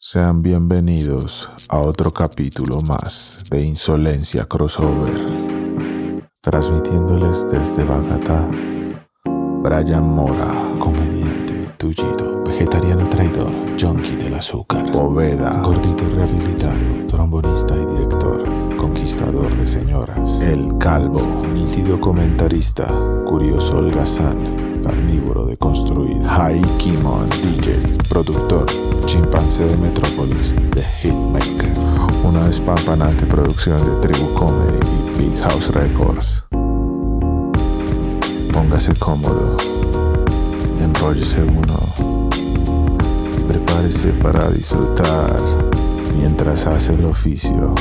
Sean bienvenidos a otro capítulo más de Insolencia Crossover. Transmitiéndoles desde Bogotá, Brian Mora, comediante, tullido, vegetariano traidor, junkie del azúcar, Poveda, gordito rehabilitado, trombonista y director, conquistador de señoras, El Calvo, nítido comentarista, curioso holgazán, carnívoro deconstruido, Hai Kimon, DJ, productor, chimpancé de Metrópolis, The Hitmaker, una despampanante producción de Tribu Comedy y Big House Records. Póngase cómodo, enróllese uno y prepárese para disfrutar mientras hace el oficio.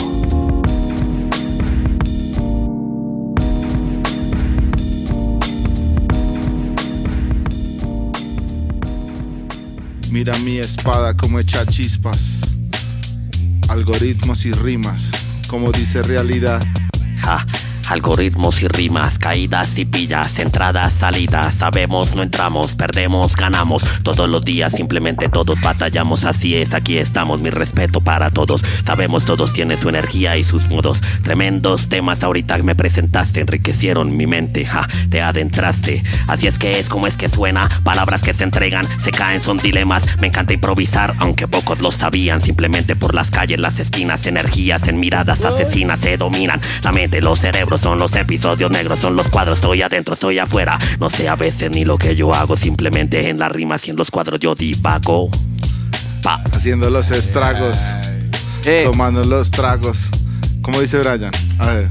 Mira mi espada como echa chispas, algoritmos y rimas, como dice realidad. Algoritmos y rimas, caídas y pillas, entradas, salidas, sabemos, no entramos, perdemos, ganamos, todos los días simplemente todos batallamos, así es, aquí estamos, mi respeto para todos, sabemos todos tienen su energía y sus modos, tremendos temas ahorita me presentaste, enriquecieron mi mente, ja, te adentraste, así es que es como es que suena, palabras que se entregan, se caen, son dilemas, me encanta improvisar, aunque pocos lo sabían, simplemente por las calles, las esquinas, energías en miradas asesinas se dominan, la mente, los cerebros son los episodios negros, son los cuadros, estoy adentro, estoy afuera. No sé a veces ni lo que yo hago, simplemente en las rimas y en los cuadros yo divago. Pa. Haciendo los estragos, Eh, tomando los tragos. Como dice Brian. A ver.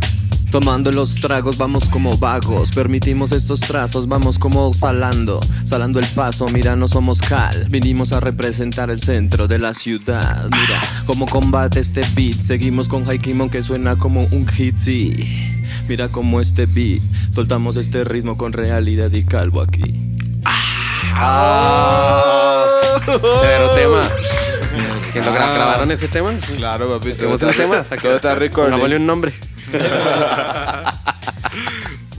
Tomando los tragos vamos como vagos Permitimos estos trazos, vamos como salando Salando el paso, mira no somos cal Vinimos a representar el centro de la ciudad Mira cómo combate este beat Seguimos con Haikimon que suena como un hit sí. Mira cómo este beat Soltamos este ritmo con realidad y calvo aquí Ah, Pero tema ¿Que lo gra- grabaron ese tema? Claro, papi. ¿Tenemos un tema? Todo está rico. Pongámosle un nombre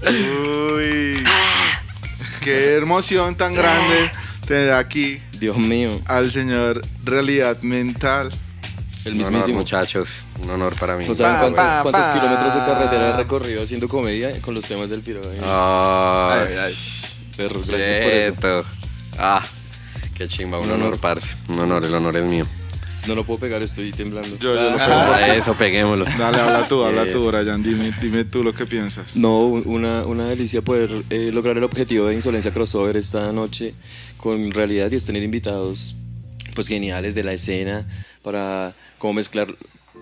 Uy. Qué emoción tan grande tener aquí Dios mío al señor Realidad Mental. El Un honor, mismísimo muchachos. Un honor para mí. No saben Pa, cuántos, pa, cuántos pa. kilómetros de carretera he recorrido haciendo comedia con los temas del piro. eh. Ay, Ay, ay. Perros, gracias por eso. quieto. Ah, qué chimba. Un Un honor, honor. parce. Un honor, el honor es mío. No lo puedo pegar, estoy temblando. Yo- yo lo Ah. Ah, eso, peguémoslo. Dale, habla tú, habla tú, Brian. Dime, dime tú lo que piensas. No, una, una delicia poder eh, lograr el objetivo de Insolencia Crossover esta noche con realidad y es tener invitados pues geniales de la escena para como mezclar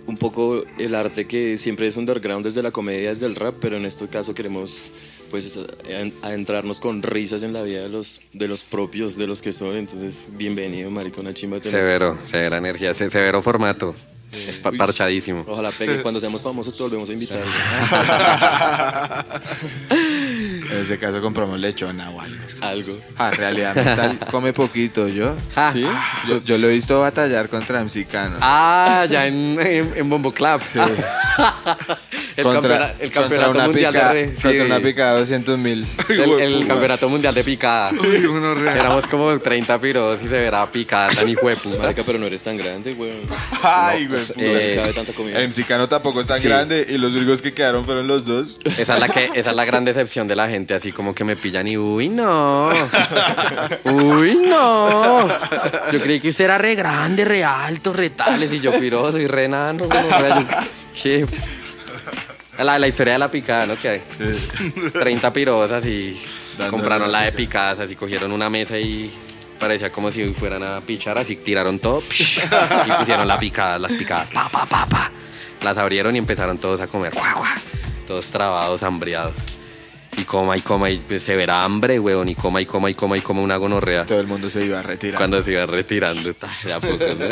un poco el arte que siempre es underground desde la comedia, desde el rap, pero en este caso queremos pues a- adentrarnos con risas en la vida de los, de los propios, de los que son, entonces bienvenido, maricona chimba. tener- Severo, severa energía, se- severo formato. Es pa- parchadísimo. Ojalá pegue, cuando seamos famosos te volvemos a invitar. En ese caso compramos lechona o algo. Algo. Ah, realidad mental come poquito yo. ¿Sí? Yo, yo lo he visto batallar contra Mexicano. Ah, ya en, en, en Bombo Club. el, campeona- el campeonato una mundial pica- de... sí, contra una picada de 200 mil. el, el campeonato mundial de picada. Uy, uno real. Éramos como 30 piros y se verá picada tan hijo de puta. Marica, pero no eres tan grande, güey. Ay, güey. No Eh, cabe tanta comida. El mexicano tampoco es tan Sí. grande y los únicos que quedaron fueron los dos. Esa es la que, esa es la gran decepción de la gente, así como que me pillan y uy no. Uy no. Yo creí que usted era re grande, re alto, re tales, y yo piroso y re yo- ¿qué? La, la historia de la picada, ¿no? Que hay 30 pirosas y compraron la de picadas, así cogieron una mesa y parecía como si fueran a pichar, así tiraron todo y pusieron la picada, las picadas, pa, pa, pa, pa. Las abrieron y empezaron todos a comer, guau, guau. todos trabados, hambriados. Y coma y coma y pues, se verá hambre, weón, y coma y coma y coma y coma una gonorrea. Todo el mundo se iba a retirar. Cuando se iba retirando, ta, de a poco, ¿no?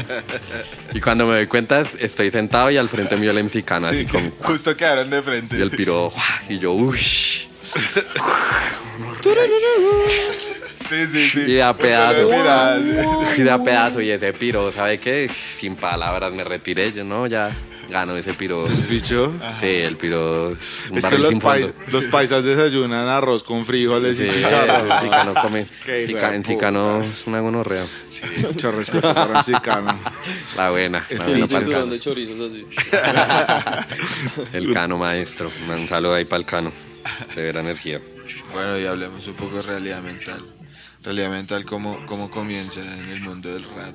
Y cuando me doy cuenta, estoy sentado y al frente mío el mexicano, así Sí, como... justo quedaron de frente. Y el piro, y yo, uy. Sí, sí, sí. Y de a pedazo. Mira, Y de a pedazo. Y ese piro, ¿sabe qué? Sin palabras me retiré. Yo, no, ya. Gano ese piro. Bicho. Sí, el piro. es un Es que los, pais- los paisas desayunan arroz con frijoles Sí, y chicharrón. el Cicano come. Cica- en Cicano es una gonorrea. Sí, mucho respeto para el cicano. La buena. La El buena pa'l cinturón cano. de chorizos así. El cano maestro. Un saludo ahí para el cano. Severa energía. Bueno, y hablemos un poco de realidad mental. Realidad mental, ¿cómo, cómo comienza en el mundo del rap?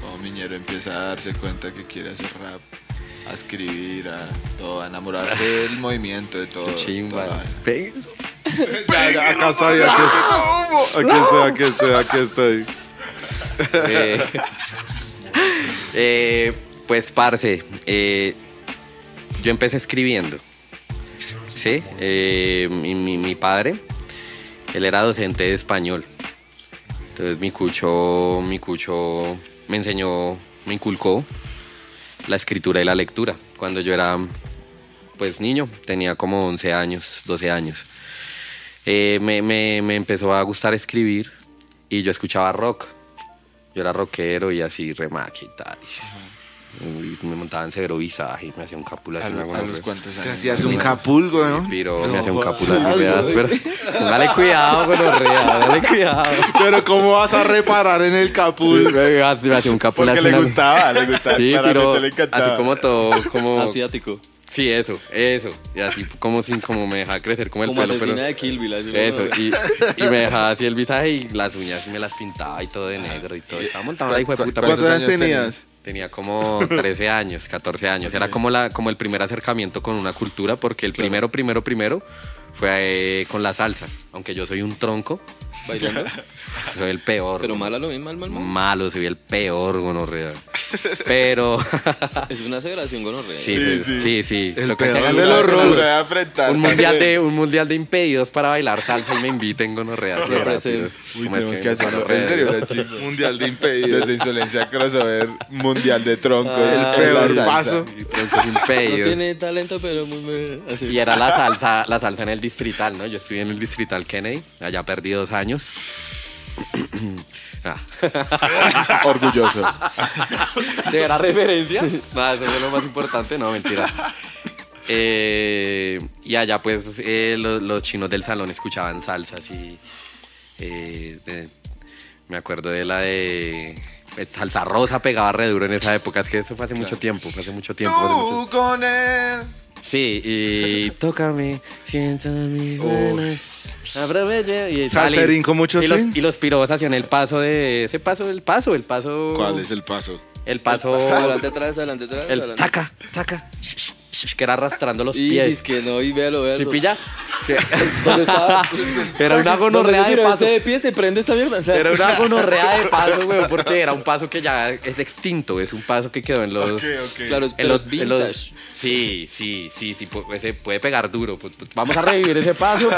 Como Miñero empieza a darse cuenta que quiere hacer rap, a escribir, a todo, a enamorarse del movimiento, de todo. Chimba. acá estoy, aquí estoy. Aquí estoy, aquí estoy, aquí estoy. Eh, eh, pues, parce, eh, yo empecé escribiendo. ¿Sí? Eh, mi, mi- mi padre, él era docente de español. Entonces, mi cucho, mi cucho me enseñó, me inculcó la escritura y la lectura. Cuando yo era, pues, niño, tenía como 11 años, 12 años. Eh, me, me- me empezó a gustar escribir y yo escuchaba rock. Yo era rockero y así remaque y tal. Y me montaba en severo visaje y me hacía un capul así. ¿A, una lo- a gonorrea. los cuantos años? Te hacías un capulgo, ¿no? Piro, No me hacía un jodas. capul así. veas, pero- Dale cuidado, gonorrea, dale cuidado. Pero ¿cómo vas a reparar en el capul? Me hacía un capul Porque así. le gustaba, le gustaba. Sí, pero le así como todo, como... Asiático. Sí, eso, eso. Y así como sin, como me dejaba crecer como el Como pelo, asesina pero... de Kill Bill. así, Eso, y, y me dejaba así el visaje y las uñas me las pintaba y todo de negro y todo. Estaba montado la hijo de puta. ¿Cuántos pero- años tenías? Tenía como 13 años, 14 años. Era como, la, como el primer acercamiento con una cultura, porque el primero, primero, primero fue eh, con la salsa. Aunque yo soy un tronco, Bailando. soy el peor. Pero mal a lo bien, mal, mal, mal. Malo, soy el peor, gonorrea. Pero... Es una aseveración gonorrea. sí, sí, sí, sí. El Lo que peor hagan de los enfrentar un mundial de un mundial de impedidos para bailar salsa y me inviten gonorrea. Sí. Uy, ¿Cómo es tenemos que hacerlo. En serio. Mundial de impedidos. Desde Insolencia Crossover, Mundial de Troncos. Ah, El peor salsa. paso. Troncos No impedidos. tiene talento, pero muy... Y era la salsa, la salsa en el distrital, ¿no? Yo estuve en el distrital Kennedy, allá perdí dos años. Ah. Orgulloso. ¿De la referencia? No, eso es lo más importante, no, mentira. Eh, y allá pues eh, los, los chinos del salón escuchaban salsas y eh, de- me acuerdo de la de pues, salsa rosa pegaba re duro en esa época, es que eso fue hace mucho tiempo, fue hace mucho tiempo. mucho- con él. Sí, y tócame, sienta mi mano. Aproveche y Salserín con mucho y los, y los piros hacían el paso de ese paso, el paso, el paso. ¿Cuál es el paso? El paso. Adelante atrás, adelante atrás. El adelante. taca, taca, que era arrastrando los Y pies. es que no, y véalo, véalo. ¿Sí pilla? ¿Dónde estaba? Era una gonorrea de paso. este de pie se prende esta mierda. O sea, Era una gonorrea de paso, güey, porque era un paso que ya es extinto, es un paso que quedó en los... Claro, En los, es en los- vintage. sí, sí, sí, sí, ese puede pegar duro. pues, pues, Vamos a revivir ese paso,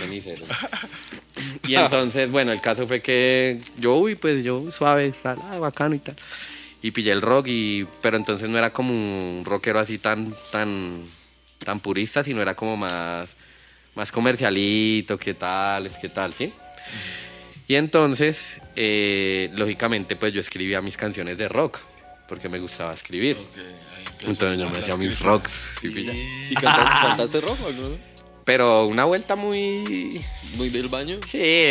cenicero. Y entonces, bueno, el caso fue que yo, uy, pues yo suave, tal, ah, bacano y tal. Y pillé el rock, y, pero entonces no era como un rockero así tan, tan, tan purista, sino era como más, más comercialito, qué tal, es qué tal, ¿sí? Y entonces, eh, lógicamente, pues yo escribía mis canciones de rock, porque me gustaba escribir. Entonces yo me hacía mis rocks, ¿sí? ¿Y cantaste, cantaste rock o no? Pero una vuelta muy... Muy del baño. Sí,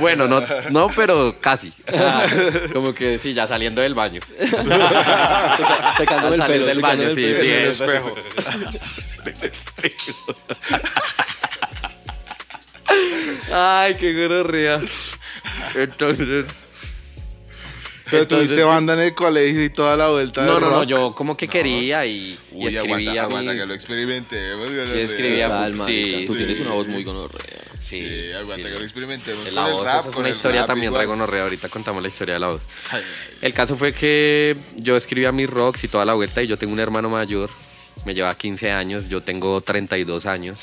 bueno, no, no, pero casi. Como que sí, ya saliendo del baño. Seca- secándome el pelo. del baño, el sí, pelo. sí, En el espejo. Ay, qué gonorrea. Entonces... Pero entonces- tuviste banda en el colegio y toda la vuelta No, del no, no, rock. yo como que quería y, y Uy, aguanta, escribía aguanta mis- que lo experimentemos. y escribía Total, sí, Tú sí, tienes una voz muy gonorrea. Sí, Sí, aguanta sí. que lo experimentemos. Con la el voz, rap, esa es con una el historia rap también traigo gonorrea. Ahorita contamos la historia de la voz. El caso fue que yo escribía mis rocks y toda la vuelta y yo tengo un hermano mayor, me lleva 15 años, yo tengo 32 años.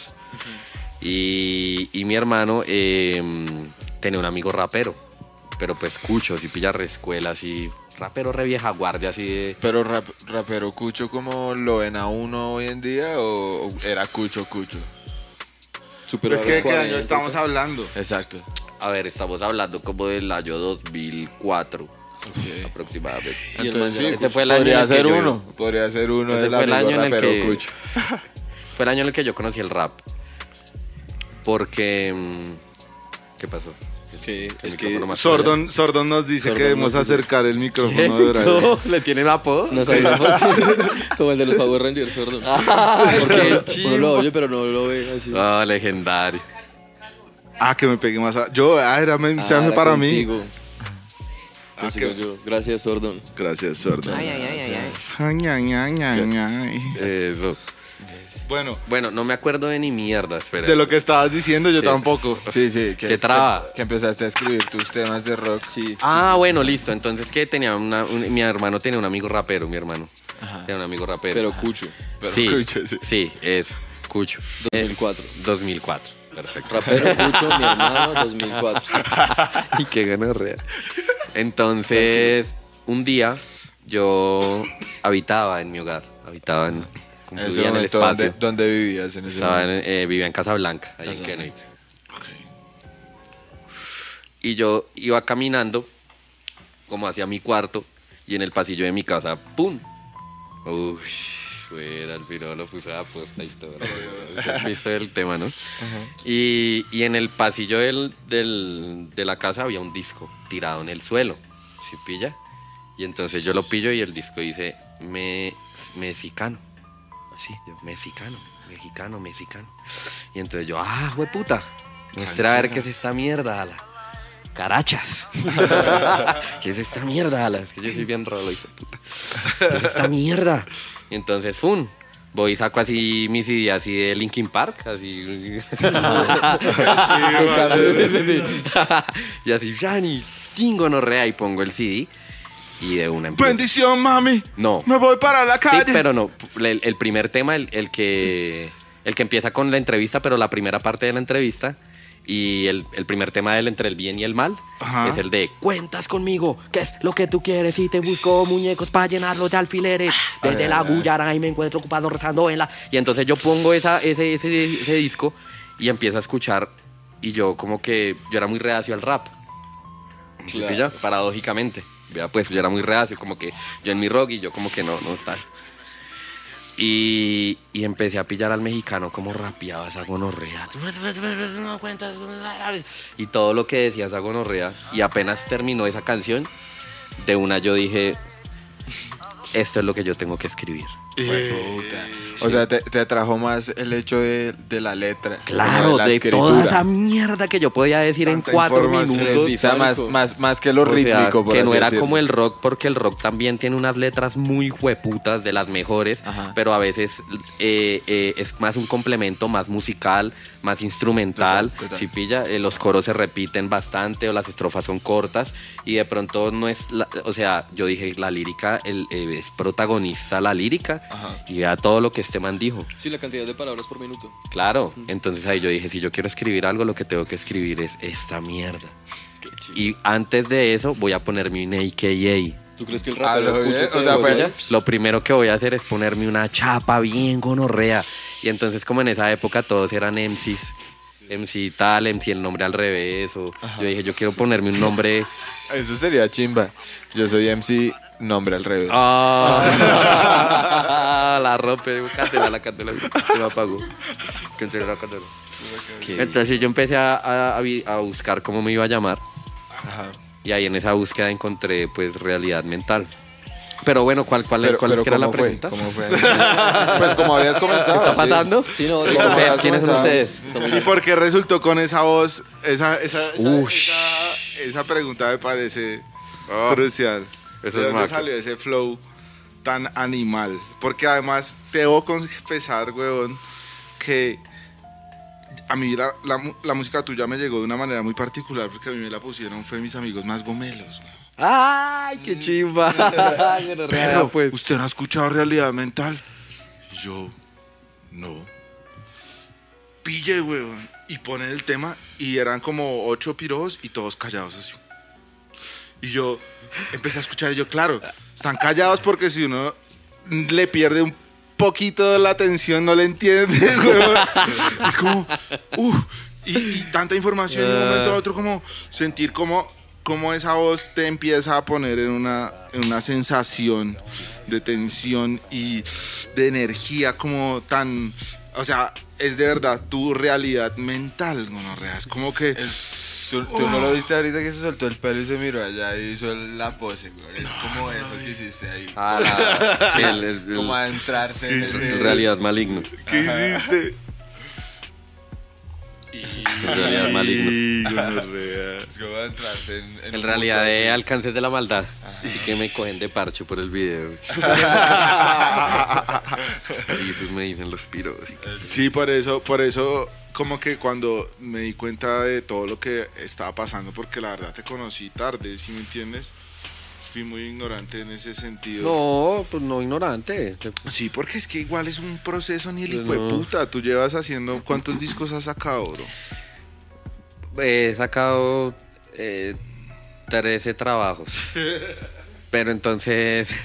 y, y mi hermano eh, tenía un amigo rapero, pero pues cucho, si pilla re escuela, así, rapero re vieja guardia, así de... Pero rap- rapero Cucho, como lo ven a uno hoy en día o, o era Cucho Cucho? Super Pues que de qué año 40. estamos hablando. Exacto. A ver, estamos hablando como del año 2004. aproximadamente. Y el Entonces, man sí, ya- Ese fue el año en podría que ser yo- uno. Podría ser uno Ese del fue el amigo año en el rapero que- Cucho. Fue el año en el que yo conocí el rap. Porque... mm, ¿Qué pasó? Que El es que Sordon, Sordon nos dice Sordon que debemos acercar el micrófono de Brian. No, ¿Le tienen apodo? no sabemos como el de los Power Rangers sordo. Porque uno lo oye pero no lo ve así. Ah, legendario. Ah, que me pegué más. a- Yo, ah, era Ah, mensaje para mí. Ah, que- yo. Gracias, Sordon. Gracias, Sordon. Ay, ay, ay, ay, ay. Ay, ay, ay, ay, ay. Eso. Bueno, Bueno, no me acuerdo de ni mierda, espera. de lo que estabas diciendo, yo Sí. tampoco. Sí, sí. Que, Qué es- traba. Que, que empezaste a escribir tus temas de rock. Sí. Ah, bueno, listo. Entonces, que tenía una, un- mi hermano tenía un amigo rapero, mi hermano. Ajá. Tenía un amigo rapero. Pero Cucho. Pero sí, Cucho, sí. sí, eso. Cucho. 2004. 2004. Perfecto. Rapero Cucho, mi hermano, 2004. y qué ganorrea. Entonces, un día yo habitaba en mi hogar. Habitaba en, ese en el espacio. ¿dónde, dónde vivías en ese Estaba en- eh, vivía en Casablanca, ahí en. Kennedy. Y yo iba caminando como hacia mi cuarto y en el pasillo de mi casa, ¡pum! Uy, fuera el piro lo puse a posta y todo. ¿Has visto el tema, no? y, y en el pasillo del, del- de la casa había un disco tirado en el suelo, ¿sí pilla? Y entonces yo lo pillo y el disco dice me, mexicano. Así, yo, mexicano, mexicano, mexicano. Y entonces yo, ah, puta, muestra a ver qué es esta mierda, ala. Carachas. ¿Qué es esta mierda, ala? Es que yo soy bien rolo, hijo de puta. ¿Qué es esta mierda? Y entonces, ¡fum! Voy y saco así mi CD así de Linkin Park, así. y así, Rani, tingo no rea, y pongo el CD. Y de una empieza. Bendición, mami. No. Me voy para la Sí, calle. pero no. El, el primer tema, el, el que, el que empieza con la entrevista, pero la primera parte de la entrevista. Y el, el primer tema del entre el bien y el mal Ajá. es el de cuentas conmigo, ¿qué es lo que tú quieres? Y te busco muñecos para llenarlos de alfileres. Desde la Guyara y me encuentro ocupado rezando en la. Y entonces yo pongo esa, ese, ese, ese disco y empiezo a escuchar. Y yo, como que yo era muy reacio al rap. ¿Sí Claro. pilla? Paradójicamente. Vea, pues yo era muy reacio, como que yo en mi rock y yo como que no, no tal. Y, y empecé a pillar al mexicano como rapeaba esa gonorrea. Y todo lo que decía esa gonorrea. Y apenas terminó esa canción, de una yo dije, esto es lo que yo tengo que escribir. Puta. O sea, te, te atrajo más el hecho de, de la letra. Claro, la de toda esa mierda que yo podía decir en cuatro minutos. O sea, más, más, más que lo O rítmico, que no era decirlo. como el rock, porque el rock también tiene unas letras muy hueputas, de las mejores, Ajá. pero a veces eh, eh, es más un complemento, más musical, más instrumental. Total, total. Si pilla, Eh, los coros se repiten bastante o las estrofas son cortas y de pronto no es, la- o sea, yo dije, la lírica el, eh, es protagonista la lírica Ajá. y vea todo lo que este man dijo. Sí, la cantidad de palabras por minuto. Claro, entonces ahí yo dije, si yo quiero escribir algo, lo que tengo que escribir es esta mierda. Qué chido. Y antes de eso voy a ponerme un AKA. ¿Tú crees que el rapero lo o sea, fue- degolló? Lo primero que voy a hacer es ponerme una chapa bien gonorrea. Y entonces como en esa época todos eran MCs. MC tal, MC el nombre al revés. O yo dije, yo quiero ponerme un nombre... Eso sería chimba. Yo soy MC, nombre al revés. Ah, la rompe, cátela, la cátela. Se me apagó. La cátela. Entonces yo empecé a, a- a buscar cómo me iba a llamar. Ajá. Y ahí en esa búsqueda encontré pues realidad mental. Pero bueno, ¿cuál, cuál, Pero, cuál pero es que era la ¿cómo fue? pregunta? ¿Cómo fue? pues como habías comenzado. ¿Qué está sí. pasando? Sí, no, Sí, no, como ¿Ustedes, ¿Quiénes son comenzado. ustedes? somos ¿Y por qué resultó con esa voz? Esa, esa, esa, esa, esa pregunta me parece Ah, crucial. Eso ¿De dónde salió ese flow tan animal? Porque además te debo confesar, huevón, que a mí la, la mu- la música tuya me llegó de una manera muy particular porque a mí me la pusieron, fue mis amigos más gomelos. huevón. ¡Ay, qué chimba! Pero, pues. ¿usted no ha escuchado realidad mental? Yo, no. Pille, weón. Y ponen el tema y eran como ocho piros y todos callados así. Y yo empecé a escuchar y yo, claro, están callados porque si uno le pierde un poquito la atención no le entiende. Es como, uff, y, tanta información de un momento a otro como sentir como cómo esa voz te empieza a poner en una, en una sensación de tensión y de energía como tan, o sea, es de verdad tu realidad mental, gonorrea. Es como que Tú, tú no lo viste ahorita que se soltó el pelo y se miró allá y hizo la pose, güey. Es como eso que hiciste ahí. Ah, la- sí, el- el- como adentrarse en ese... realidad maligno. ¿qué hiciste? En realidad maligno. Es como adentrarse en... en En realidad de así. alcances de la maldad. Así que me cogen de parche por el video. Y eso me dicen los piros. Sí, por eso, por eso, como que cuando me di cuenta de todo lo que estaba pasando, porque la verdad te conocí tarde, ¿sí me entiendes? Fui muy ignorante en ese sentido. No, pues no ignorante. Sí, porque es que igual es un proceso ni el Yo hijo de puta. Tú llevas haciendo, ¿cuántos discos has sacado, bro? He sacado eh, 13 trabajos. Pero entonces,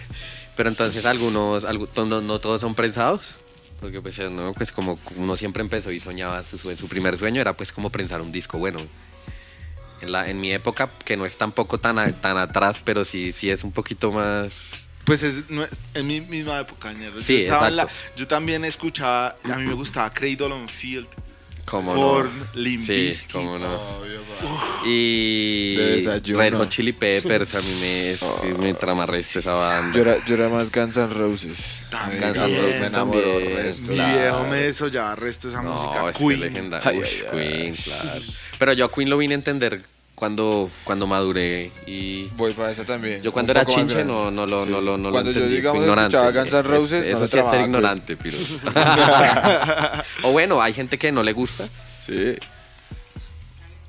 pero entonces algunos, no, no todos son prensados. Porque pues, eh, no, pues como uno siempre empezó y soñaba, su, su primer sueño era pues como prensar un disco bueno. En, la, en mi época, que no es tampoco tan, a- tan atrás, pero sí, sí es un poquito más... Pues es, no es- en mi misma época. Yo Sí, estaba en la- exacto. yo también escuchaba, a mí me gustaba Cradle on Field, Como Korn, no. Limp Sí, cómo no. Obvio. Y De. Red Hot Chili Peppers, a mí me, me trama resto esa banda. Yo era, yo era más Guns N' Roses. También, Guns N' Roses me enamoró resto. Mi Claro. viejo me desollaba resto esa No, música. es que Queen. legendario. Queen, claro. Pero yo a Queen lo vine a entender cuando, cuando maduré y... Voy para eso también. Yo cuando era chinche no, no lo, Sí. no lo, no lo Cuando yo, entendí, fui digamos, ignorante. escuchaba Guns N' Roses, Eso no sí es ser ignorante, piro. o bueno, hay gente que no le gusta Sí.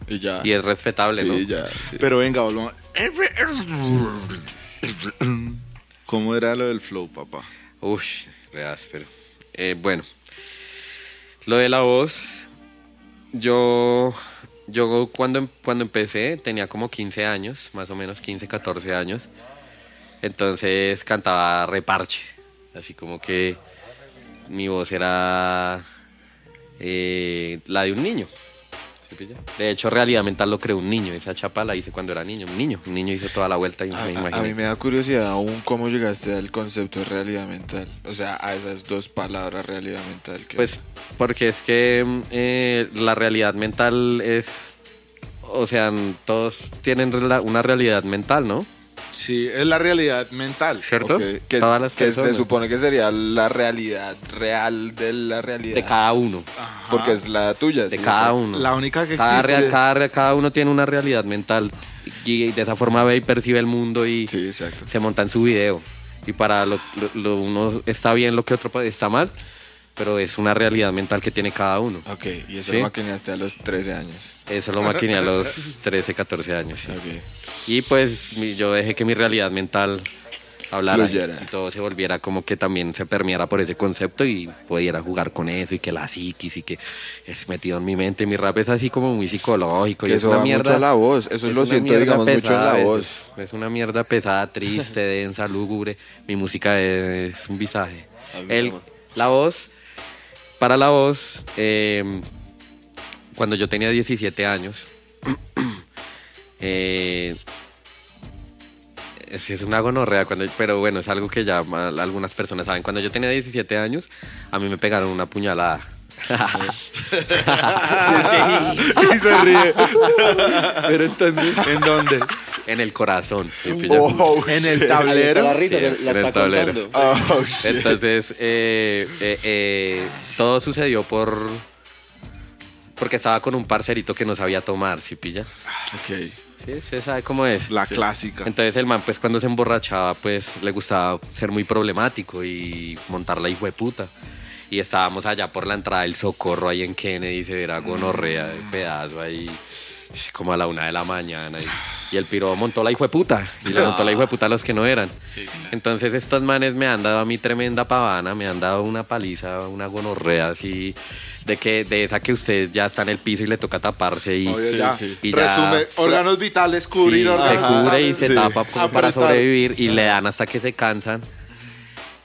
Y ya. y es respetable, sí, ¿no? ya. sí. Pero venga, volvamos. ¿Cómo era lo del flow, papá? Uy, re áspero. Eh, bueno, lo de la voz, yo, yo cuando, cuando empecé tenía como 15 años, más o menos 15, 14 años. Entonces cantaba reparche, así como que mi voz era eh, la de un niño. De hecho, realidad mental lo creó un niño. Esa chapa la hice cuando era niño. Un niño, un niño hizo toda la vuelta y A, me a- a imaginé. mí me da curiosidad aún cómo llegaste al concepto de realidad mental. O sea, a esas dos palabras, realidad mental. que- Pues porque es que mm, eh, la realidad mental es, o sea, todos tienen una realidad mental, ¿no? Sí, es la realidad mental. ¿Cierto? Que, Todas las que se supone que sería la realidad real de la realidad. De cada uno, Porque es la tuya. de ¿sí? cada uno. La única que cada, existe. real- cada, uno tiene una realidad mental y de esa forma ve y percibe el mundo y Sí, exacto. se monta en su video. Y para lo, lo- lo uno está bien, lo que otro está mal, pero es una realidad mental que tiene cada uno. Ok, y eso Sí. lo maquineaste a los 13 años. Eso lo maquiné a los 13, 14 años. sí. Y pues yo dejé que mi realidad mental hablara y, todo se volviera como que también se permeara por ese concepto y pudiera jugar con eso y que la psiquis y que es metido en mi mente. Mi rap es así como muy psicológico y Que es eso una va mierda. mucho a la voz. Eso es lo siento, digamos, mucho pesada la a veces. voz. Es una mierda pesada, triste, densa, lúgubre. Mi música es un visaje. El, la voz, para la voz, eh, cuando yo tenía 17 años, eh, es, una gonorrea, cuando, pero bueno, es algo que ya algunas personas saben. Cuando yo tenía 17 años, a mí me pegaron una puñalada. y se ríe. Pero entonces, ¿En dónde? en el corazón. ¿sí pilla? Oh, En el está tablero. la risa, Sí, se- la en el tablero. contando. Oh. Entonces, eh, eh, eh, todo sucedió por. Porque estaba con un parcerito que no sabía tomar, ¿sí pilla? Ok. Sí, se sabe cómo es. La clásica. Entonces el man, pues cuando se emborrachaba, pues le gustaba ser muy problemático y montar la hijo de puta. Y estábamos allá por la entrada del socorro ahí en Kennedy, se verá gonorrea de pedazo ahí, como a la una de la mañana. Y, y el piro montó la hijo de puta. Y le montó la hijo de puta a los que no eran. Entonces estos manes me han dado a mí tremenda pavana, me han dado una paliza, una gonorrea así, de que de esa que usted ya está en el piso y le toca taparse y, Obvio, ya. y ya- Resume, órganos vitales, cubrir Sí, se órganos cubre y se Sí. tapa como para sobrevivir y le dan hasta que se cansan.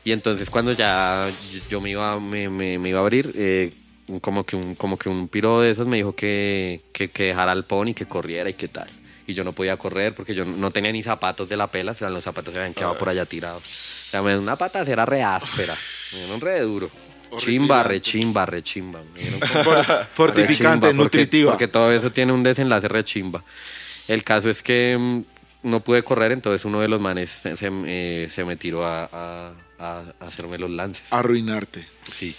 Y entonces cuando ya yo, yo me, iba, me, me- me iba a abrir, eh, como, que un, como que un piro de esos me dijo que, que, que dejara al pony, que corriera y qué tal. y yo no podía correr porque yo no tenía ni zapatos de la pela, o sea, los zapatos se habían quedado por allá tirados. O sea, me dio una patacera re áspera, me dieron re duro. Chimba, re chimba, re chimba. me dieron como- Fortificante, Rechimba, porque- nutritiva. Porque todo eso tiene un desenlace rechimba. El caso es que mm, no pude correr, entonces uno de los manes se, se, eh, se me tiró a- a- a hacerme los lances. Arruinarte. Sí.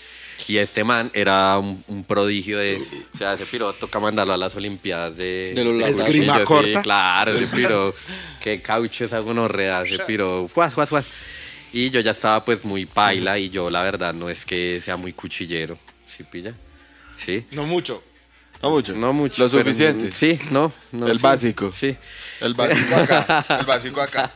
Y este man era un, un prodigio de. O sea, ese piro toca mandarlo a las Olimpiadas de. De los. Esgrima corta. Sí, claro, ese piro. Qué caucho esa gonorrea, ese piro. Fuas, fuas, fuas. Y yo ya estaba pues muy paila y yo la verdad no es que sea muy cuchillero. ¿Sí pilla? Sí. No mucho. No mucho. No mucho. Lo suficiente. sí, no. no, El sí, básico. Sí. El básico acá. El básico acá.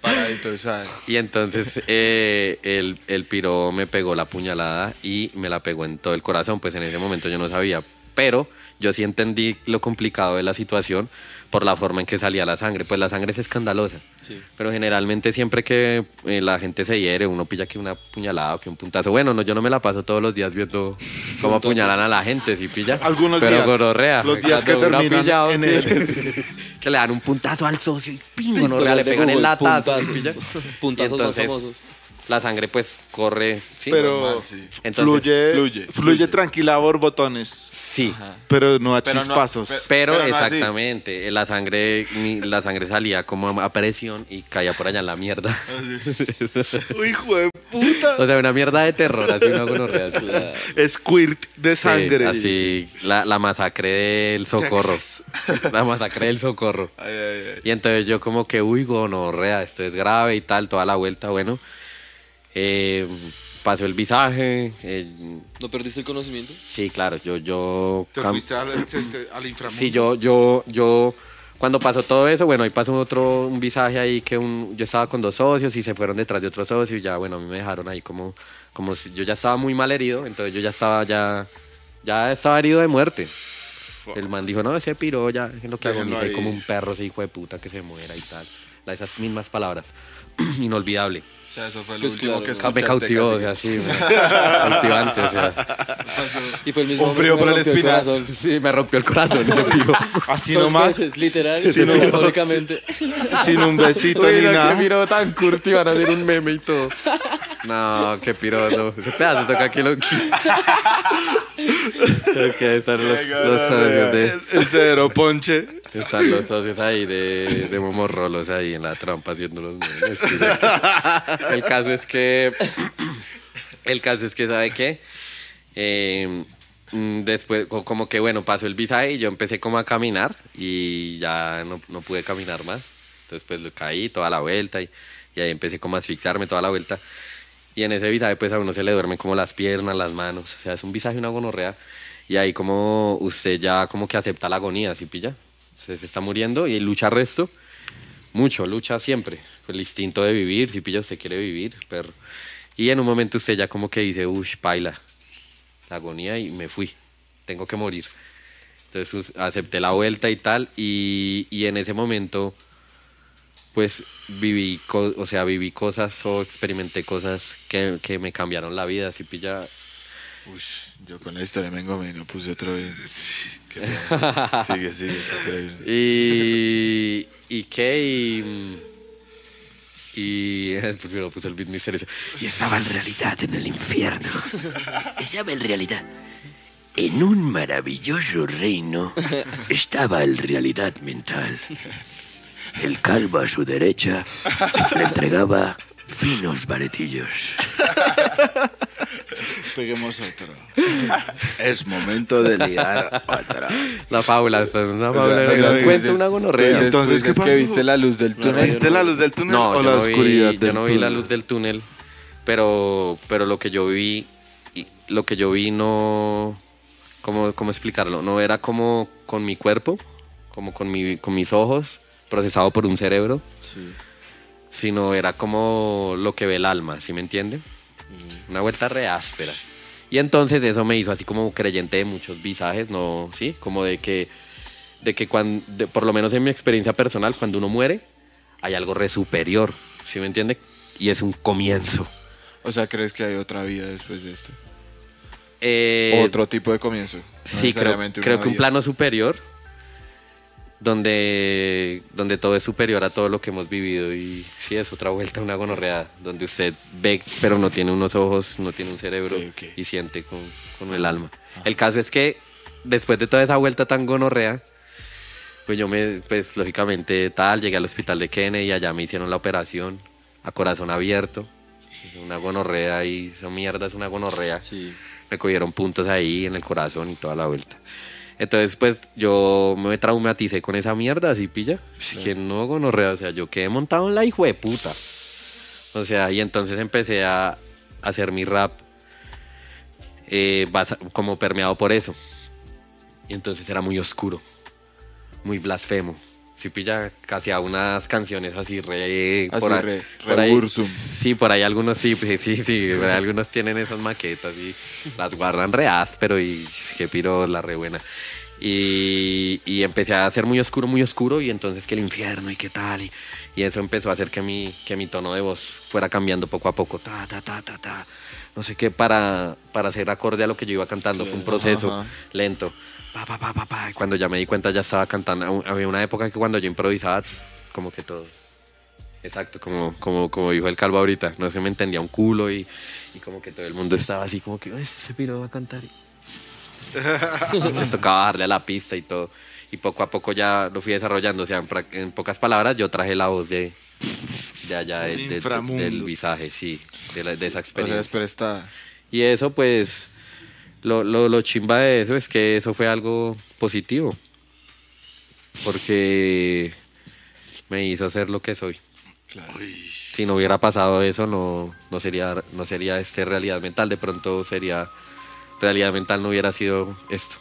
Paradito, ¿sabes? Y entonces eh, el, el piro me pegó la puñalada y me la pegó en todo el corazón. Pues en ese momento yo no sabía. Pero yo sí entendí lo complicado de la situación por la forma en que salía la sangre. Pues la sangre es escandalosa. Sí. Pero generalmente siempre que eh, la gente se hiere, uno pilla que una puñalada o que un puntazo. Bueno, no, yo no me la paso todos los días viendo cómo apuñalan a la gente, ¿sí pilla? Algunos Pero días. Los días que terminan pillado en que- ese. que le dan un puntazo al socio y pingo, no le pegan el Google, latazo. ¿sí puntazos. pilla? Puntazos Y más famosos. La sangre pues corre, sí, pero. Entonces, fluye, fluye, fluye, tranquila a borbotones. Sí, Pero no a Pero chispazos. pe- pero, Pero no así. exactamente, la sangre la sangre salía como a presión y caía por allá en la mierda. Uy, hijo de puta. o sea, una mierda de terror, así una gonorrea. así. Squirt de Sí, sangre. así, la, la masacre del socorro. La masacre del socorro. Ay, ay, ay. Y entonces yo como que, uy, gonorrea, esto es grave y tal, toda la vuelta, bueno. Eh, pasó el visaje. eh, ¿No perdiste el conocimiento? sí, claro, yo, yo... Te cam- fuiste al, al inframundo. Sí, yo, yo, yo, cuando pasó todo eso, bueno, ahí pasó otro, un visaje ahí que un, yo estaba con dos socios y se fueron detrás de otro socio y ya, bueno, a mí me dejaron ahí como, como si yo ya estaba muy mal herido, entonces yo ya estaba, ya, ya estaba herido de muerte. El man dijo, no, ese piro ya, es lo que ahí. como un perro, ese hijo de puta que se muera y tal. Esas mismas palabras. Inolvidable. Sea, eso fue lo Pues último claro, que ¿no? Ah, Me escuchaste. cautivó, o sea, sí, me- cautivante, o sea. Y fue el mismo Un frío que por el espinazo. corazón. Sí, me rompió el corazón. Así Dos nomás, veces, literal, no. metafóricamente. sin un besito Uy, ni no, nada. que piro tan curti, van a hacer un meme y todo. No, qué piro, no. Ese pedazo toca aquí lo Ok, están los, los socios de... El, el cero ponche. Están los socios ahí de, de momorrolos ahí en la trampa haciendo los memes. El caso es que... El caso es que, ¿sabe qué? Eh, mm, después, co- como que, bueno, pasó el visaje y yo empecé como a caminar y ya no, no pude caminar más. Entonces, pues, lo caí toda la vuelta y, y ahí empecé como a asfixiarme toda la vuelta. Y en ese visaje, pues, a uno se le duermen como las piernas, las manos. O sea, es un visaje, una gonorrea. Y ahí como usted ya como que acepta la agonía, ¿sí pilla? Usted se está muriendo y lucha resto. Mucho, lucha siempre. El instinto de vivir, si pilla, usted quiere vivir, perro. Y en un momento usted ya como que dice, uff, paila, la agonía y me fui, tengo que morir. Entonces acepté la vuelta y tal, y, y en ese momento, pues viví, o sea, viví cosas o experimenté cosas que, que me cambiaron la vida, si pilla. Uy, yo con la historia me engomé y no puse. Qué pena. sigue, sigue, está increíble. Y, y qué, y, y primero puse el beat misterioso. Y estaba en realidad en el infierno. Estaba en realidad. En un maravilloso reino estaba el realidad mental. El calvo a su derecha le entregaba finos baretillos. Peguemos otro. Es momento de liar otra. La fábula, esta es una fábula, no o sea, cuenta dices- una gonorrea. Entonces, ¿qué es que pasó? viste la luz del túnel. ¿Viste la luz del túnel No, o la no, oscuridad vi, del yo no vi la luz del túnel, pero, pero lo que yo vi, lo que yo vi no, ¿cómo, cómo explicarlo? No era como con mi cuerpo, como con, mi, con mis ojos, procesado por un cerebro, sino era como lo que ve el alma, ¿sí me entiende? Una vuelta re áspera. Y entonces eso me hizo así como creyente de muchos visajes, ¿no? Sí, como de que, de que cuando, por lo menos en mi experiencia personal, cuando uno muere, hay algo re superior, ¿sí me entiende? Y es un comienzo. O sea, ¿crees que hay otra vida después de esto? Eh, Otro tipo de comienzo. no sí, creo, creo que un plano superior, donde, donde todo es superior a todo lo que hemos vivido y sí es otra vuelta una gonorrea donde usted ve pero no tiene unos ojos, no tiene un cerebro y siente con, con el alma. El caso es que después de toda esa vuelta tan gonorrea, pues yo me, pues lógicamente tal, llegué al hospital de Kennedy y allá me hicieron la operación a corazón abierto, una gonorrea y esa mierda es una gonorrea Sí. me cogieron puntos ahí en el corazón y toda la vuelta. Entonces, pues yo me traumaticé con esa mierda, así pilla. Pues, Que no gonorrea, o sea, yo quedé montado en la hijo de puta. O sea, y entonces empecé a hacer mi rap eh, basa- como permeado por eso. Y entonces era muy oscuro, muy blasfemo. Si pilla casi a unas canciones así re... Así por ahí- re- por re ahí-. Sí, por ahí algunos sí, pues, sí, sí, por ahí algunos tienen esas maquetas y las guardan re áspero y qué piro la re buena. Y, y empecé a hacer muy oscuro, muy oscuro y entonces que el infierno y qué tal y, y eso empezó a hacer que mi, que mi tono de voz fuera cambiando poco a poco, ta, ta, ta, ta, ta. No sé qué, para, para hacer acorde a lo que yo iba cantando. Fue un proceso Ajá. lento. Pa, pa, pa, pa, pa. Y Cuando ya me di cuenta ya estaba cantando. Había una época que cuando yo improvisaba, como que todo. Exacto, como, como, como dijo el calvo ahorita, no se me entendía un culo y, y como que todo el mundo estaba así como que, "Ay, ese piro va a cantar. Y les tocaba darle a la pista y todo. Y poco a poco ya lo fui desarrollando. O sea, en, pocas palabras, yo traje la voz de, de allá, de- Del de- inframundo. del visaje, sí, de, la- de esa O sea, experiencia. es prestada. Y eso, pues, lo, lo, lo chimba de eso es que eso fue algo positivo. Porque me hizo ser lo que soy. Si no hubiera pasado eso, no, no sería, no sería este realidad mental. De pronto sería realidad mental, no hubiera sido esto.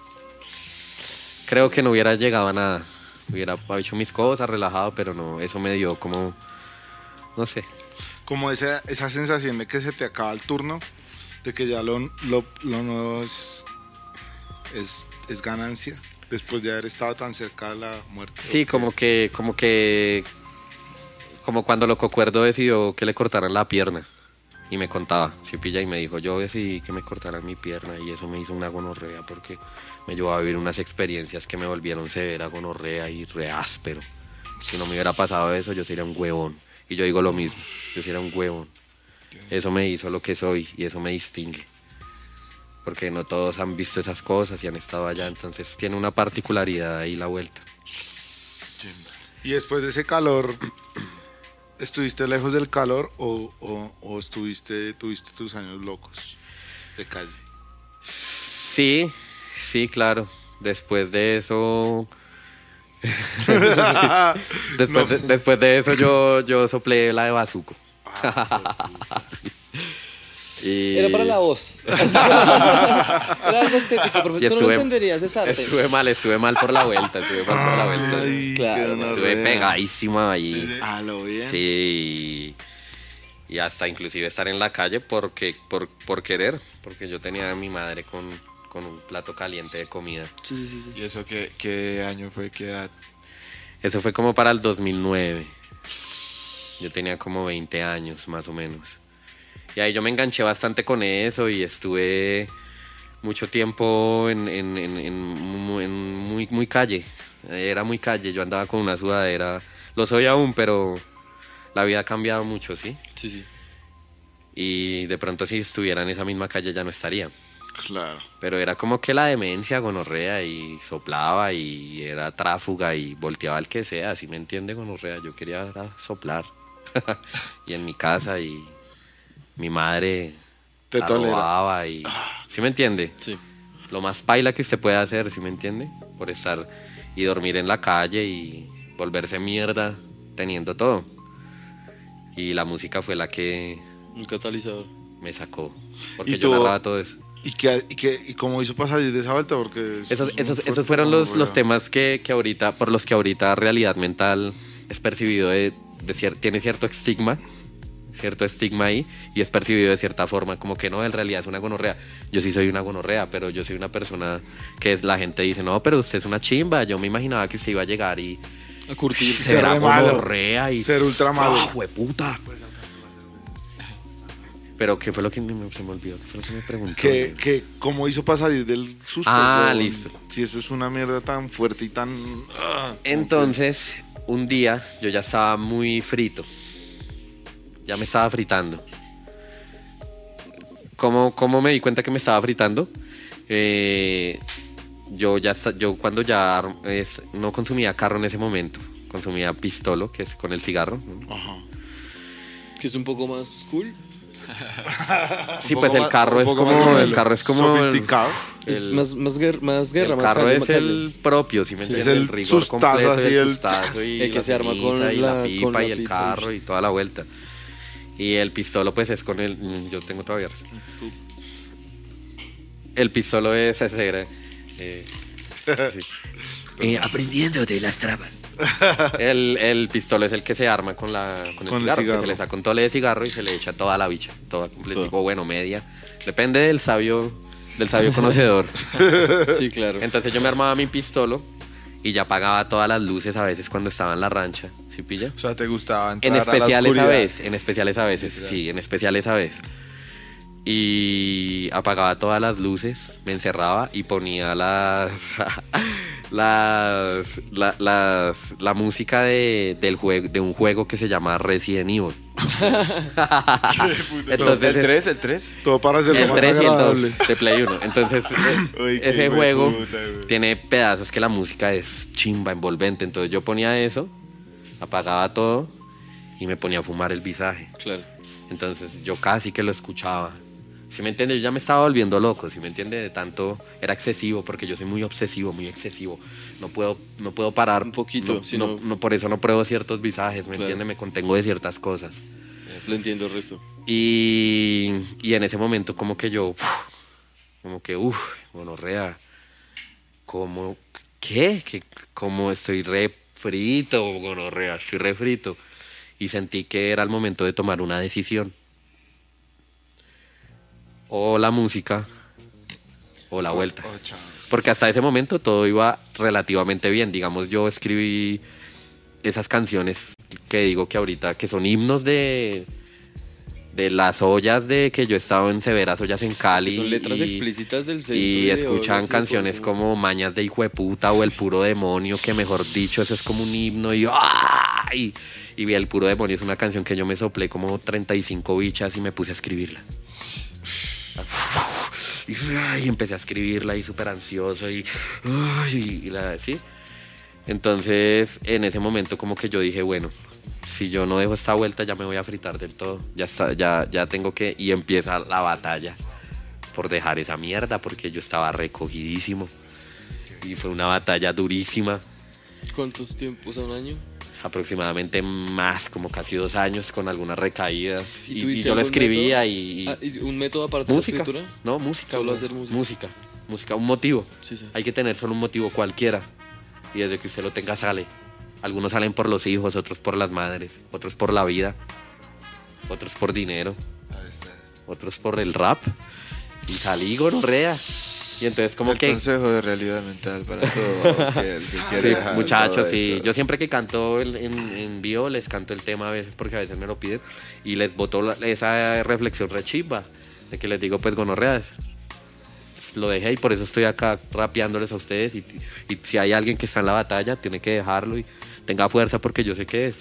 Creo que no hubiera llegado a nada. Hubiera hecho mis cosas relajado, pero no, eso me dio como, no sé, Como esa, esa sensación de que se te acaba el turno, de que ya lo, lo, lo nuevo es, es, es ganancia, después de haber estado tan cerca de la muerte. Sí, como que, como que, como cuando Loco Cuerdo decidió que le cortaran la pierna. Y me contaba, si pilla y me dijo, yo decidí que me cortaran mi pierna y eso me hizo una gonorrea porque me llevó a vivir unas experiencias que me volvieron severa gonorrea y re áspero. Si no me hubiera pasado eso, yo sería un huevón. Y yo digo lo mismo, yo sería un huevón. Eso me hizo lo que soy y eso me distingue. Porque no todos han visto esas cosas y han estado allá, entonces tiene una particularidad ahí la vuelta. Y después de ese calor, ¿estuviste lejos del calor o, o, o estuviste, tuviste tus años locos de calle? Sí, sí, claro. Después de eso. después, de, después de eso yo, yo soplé la de Bazuco. y Era para la voz. Era algo estético, profesor. Tú no lo entenderías, es arte. estuve mal, estuve mal por la vuelta, estuve mal por la vuelta. Ay, Claro, estuve gonorrea. pegadísimo ahí. A lo bien. Sí. Y hasta inclusive estar en la calle porque, por, por querer, porque yo tenía a mi madre con, con un plato caliente de comida. Sí, sí, sí, sí. ¿Y eso qué, qué año fue? ¿Qué edad? Eso fue como para el 2009. Yo tenía como 20 años, más o menos. Y ahí yo me enganché bastante con eso y estuve mucho tiempo en, en- en- en mu- en muy, muy calle. Era muy calle, yo andaba con una sudadera. Lo soy aún, pero la vida ha cambiado mucho, ¿sí? Sí, sí. Y de pronto si estuviera en esa misma calle ya no estaría. Claro. Pero era como que la demencia, gonorrea, y soplaba, y era tráfuga, y volteaba al que sea, así me entiende, gonorrea. Yo quería soplar. y en mi casa, y mi madre Te robaba, y... ¿Sí me entiende? Sí. Lo más paila que usted puede hacer, ¿sí me entiende? Por estar y dormir en la calle y volverse mierda teniendo todo. Y la música fue la que Un catalizador. me sacó. Porque ¿Y yo tú- narraba todo eso. ¿Y, qué, y, qué, ¿Y cómo hizo para salir de esa vuelta? Porque eso Esos, esos, fuerte esos fueron los, los temas que, que ahorita, por los que ahorita realidad mental es percibido de, de cier- tiene cierto estigma, cierto estigma ahí, y es percibido de cierta forma, como que no, en realidad es una gonorrea. Yo sí soy una gonorrea, pero yo soy una persona que es, la gente dice, no, pero usted es una chimba, yo me imaginaba que usted iba a llegar y A curtir. Ser malo. gonorrea y... Ser ultra malo. ¡Ah, hueputa! Pero ¿qué fue lo que me, se me olvidó? ¿Qué fue lo que me preguntó? Que, que cómo hizo para salir del susto. Ah, weón? listo. Si eso es una mierda tan fuerte y tan. ah, Entonces, un día yo ya estaba muy frito. Ya me estaba fritando. ¿Cómo, cómo me di cuenta que me estaba fritando? Eh, yo ya yo cuando ya no consumía carro en ese momento, consumía pistolo, que es con el cigarro. Ajá. Que es un poco más cool. Sí, pues el carro es como el carro es como el- Sofisticado. es el- más, más, más guerra, el más carro calle, es más calle. el propio, si me Sí, entiendes? es el el rigor sustazo completo, así, y el sustazo y El que la se arma con y la, la- pipa con la y el pipa. carro y toda la vuelta. Y el pistolo pues es con el... mm, Yo tengo todavía... El pistolo es ese eh, sí. Eh, aprendiendo de las trabas. el, el pistolo es el que se arma con, la, con el Con el cigarro, que se le saca un tole de cigarro y se le echa toda la bicha, toda completa, bueno, media. Depende del sabio, del sabio conocedor. Sí, claro. Entonces yo me armaba mi pistolo y ya apagaba todas las luces a veces cuando estaba en la rancha. ¿Sí pilla? O sea, ¿te gustaba En entrar a la especiales a veces, en especiales a veces, sí, en especiales a veces. Y apagaba todas las luces, me encerraba y ponía las las la, las- la música de, del juego de un juego que se llama Resident Evil. Entonces ¿El 3? ¿El 3? Todo para hacerlo el más 3 y el agradable. 2 de Play 1. Entonces, Uy, qué ese juego puta, tiene pedazos que la música es chimba, envolvente. Entonces yo ponía eso, apagaba todo y me ponía a fumar el visaje. Claro. Entonces yo casi que lo escuchaba. Si me entiende, yo ya me estaba volviendo loco, si me entiende, de tanto era excesivo porque yo soy muy obsesivo, muy excesivo. No puedo no puedo parar Un poquito, no, no- no- por eso no pruebo ciertos visajes, me Claro. entiende, me contengo de ciertas cosas. Lo entiendo el resto. Y, y en ese momento como que yo, como que, uff, gonorrea, como, ¿qué? que Como estoy re frito, gonorrea, estoy re frito. Y sentí que era el momento de tomar una decisión. O la música, o la vuelta. Oh. Porque hasta ese momento todo iba relativamente bien. Digamos, yo escribí esas canciones que digo que ahorita, que son himnos de, de las ollas de que yo he estado en severas ollas en Cali. son letras y- explícitas del centro Y escuchan canciones como Mañas de hijo de puta o El puro demonio, que mejor dicho, eso es como un himno. Y yo, ¡ay! Y vi El puro demonio, es una canción que yo me soplé como 35 bichas y me puse a escribirla. Y, empecé a escribirla y súper ansioso y, y la, ¿sí? Entonces, en ese momento como que yo dije, bueno, si yo no dejo esta vuelta ya me voy a fritar del todo. Ya, está, ya, ya tengo que... Y empieza la batalla por dejar esa mierda porque yo estaba recogidísimo. Y fue una batalla durísima. ¿Cuántos tiempos a un año? Aproximadamente más, como casi dos años, con algunas recaídas. ¿Y Y, y yo lo escribía método? y... y- Ah, ¿y ¿Un método aparte música. de la escritura? No, música. Solo hacer música. Música. Música, un motivo. Sí, sí. Hay que tener solo un motivo cualquiera. Y desde que usted lo tenga sale. Algunos salen por los hijos, otros por las madres, otros por la vida, otros por dinero, otros por el rap. Y salí gonorrea. Y entonces como el que... consejo de realidad mental para todo que Sí, muchachos, sí. Yo siempre que canto el- en, en vivo les canto el tema a veces porque a veces me lo piden y les boto la- esa reflexión rechimba de que les digo pues gonorreas. Lo dejé y por eso estoy acá rapeándoles a ustedes y, y si hay alguien que está en la batalla tiene que dejarlo y tenga fuerza porque yo sé que es.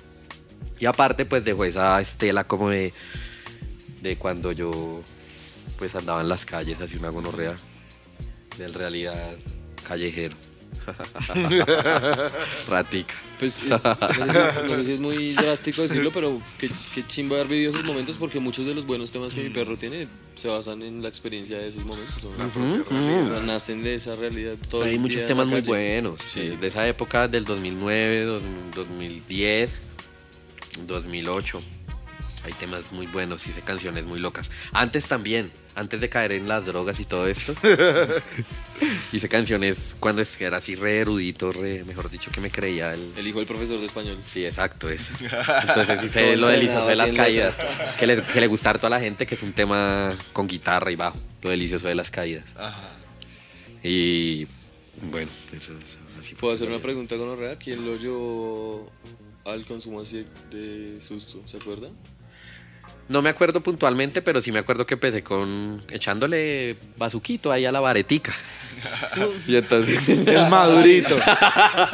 Y aparte pues dejo esa estela como de, de cuando yo pues andaba en las calles así una gonorrea del realidad callejero. Ratica. Pues es- no, sé si es, no sé si es muy drástico decirlo, pero qué, qué chimba haber vivido esos momentos porque muchos de los buenos temas que mi perro tiene se basan en la experiencia de esos momentos. ¿no? Ujú, O sea, nacen de esa realidad. Todo Hay el muchos temas la muy buenos. Sí. eh, De esa época del 2009, dos- 2010, 2008. Hay temas muy buenos, hice canciones muy locas. Antes también, antes de caer en las drogas y todo esto, hice canciones cuando era así re erudito, re, mejor dicho, que me creía el... El hijo del profesor de español. Sí, exacto, eso. Entonces hice lo del de las caídas. Que le, que le a toda la gente, que es un tema con guitarra y bajo. Lo delicioso de las caídas. Ajá. Y bueno, eso, eso así. ¿Puedo hacer una pregunta con Orrea? ¿Quién lo llevó al consumo así de susto? ¿Se acuerda? No me acuerdo puntualmente, pero sí me acuerdo que empecé con echándole bazuquito ahí a la varetica. y entonces El madurito.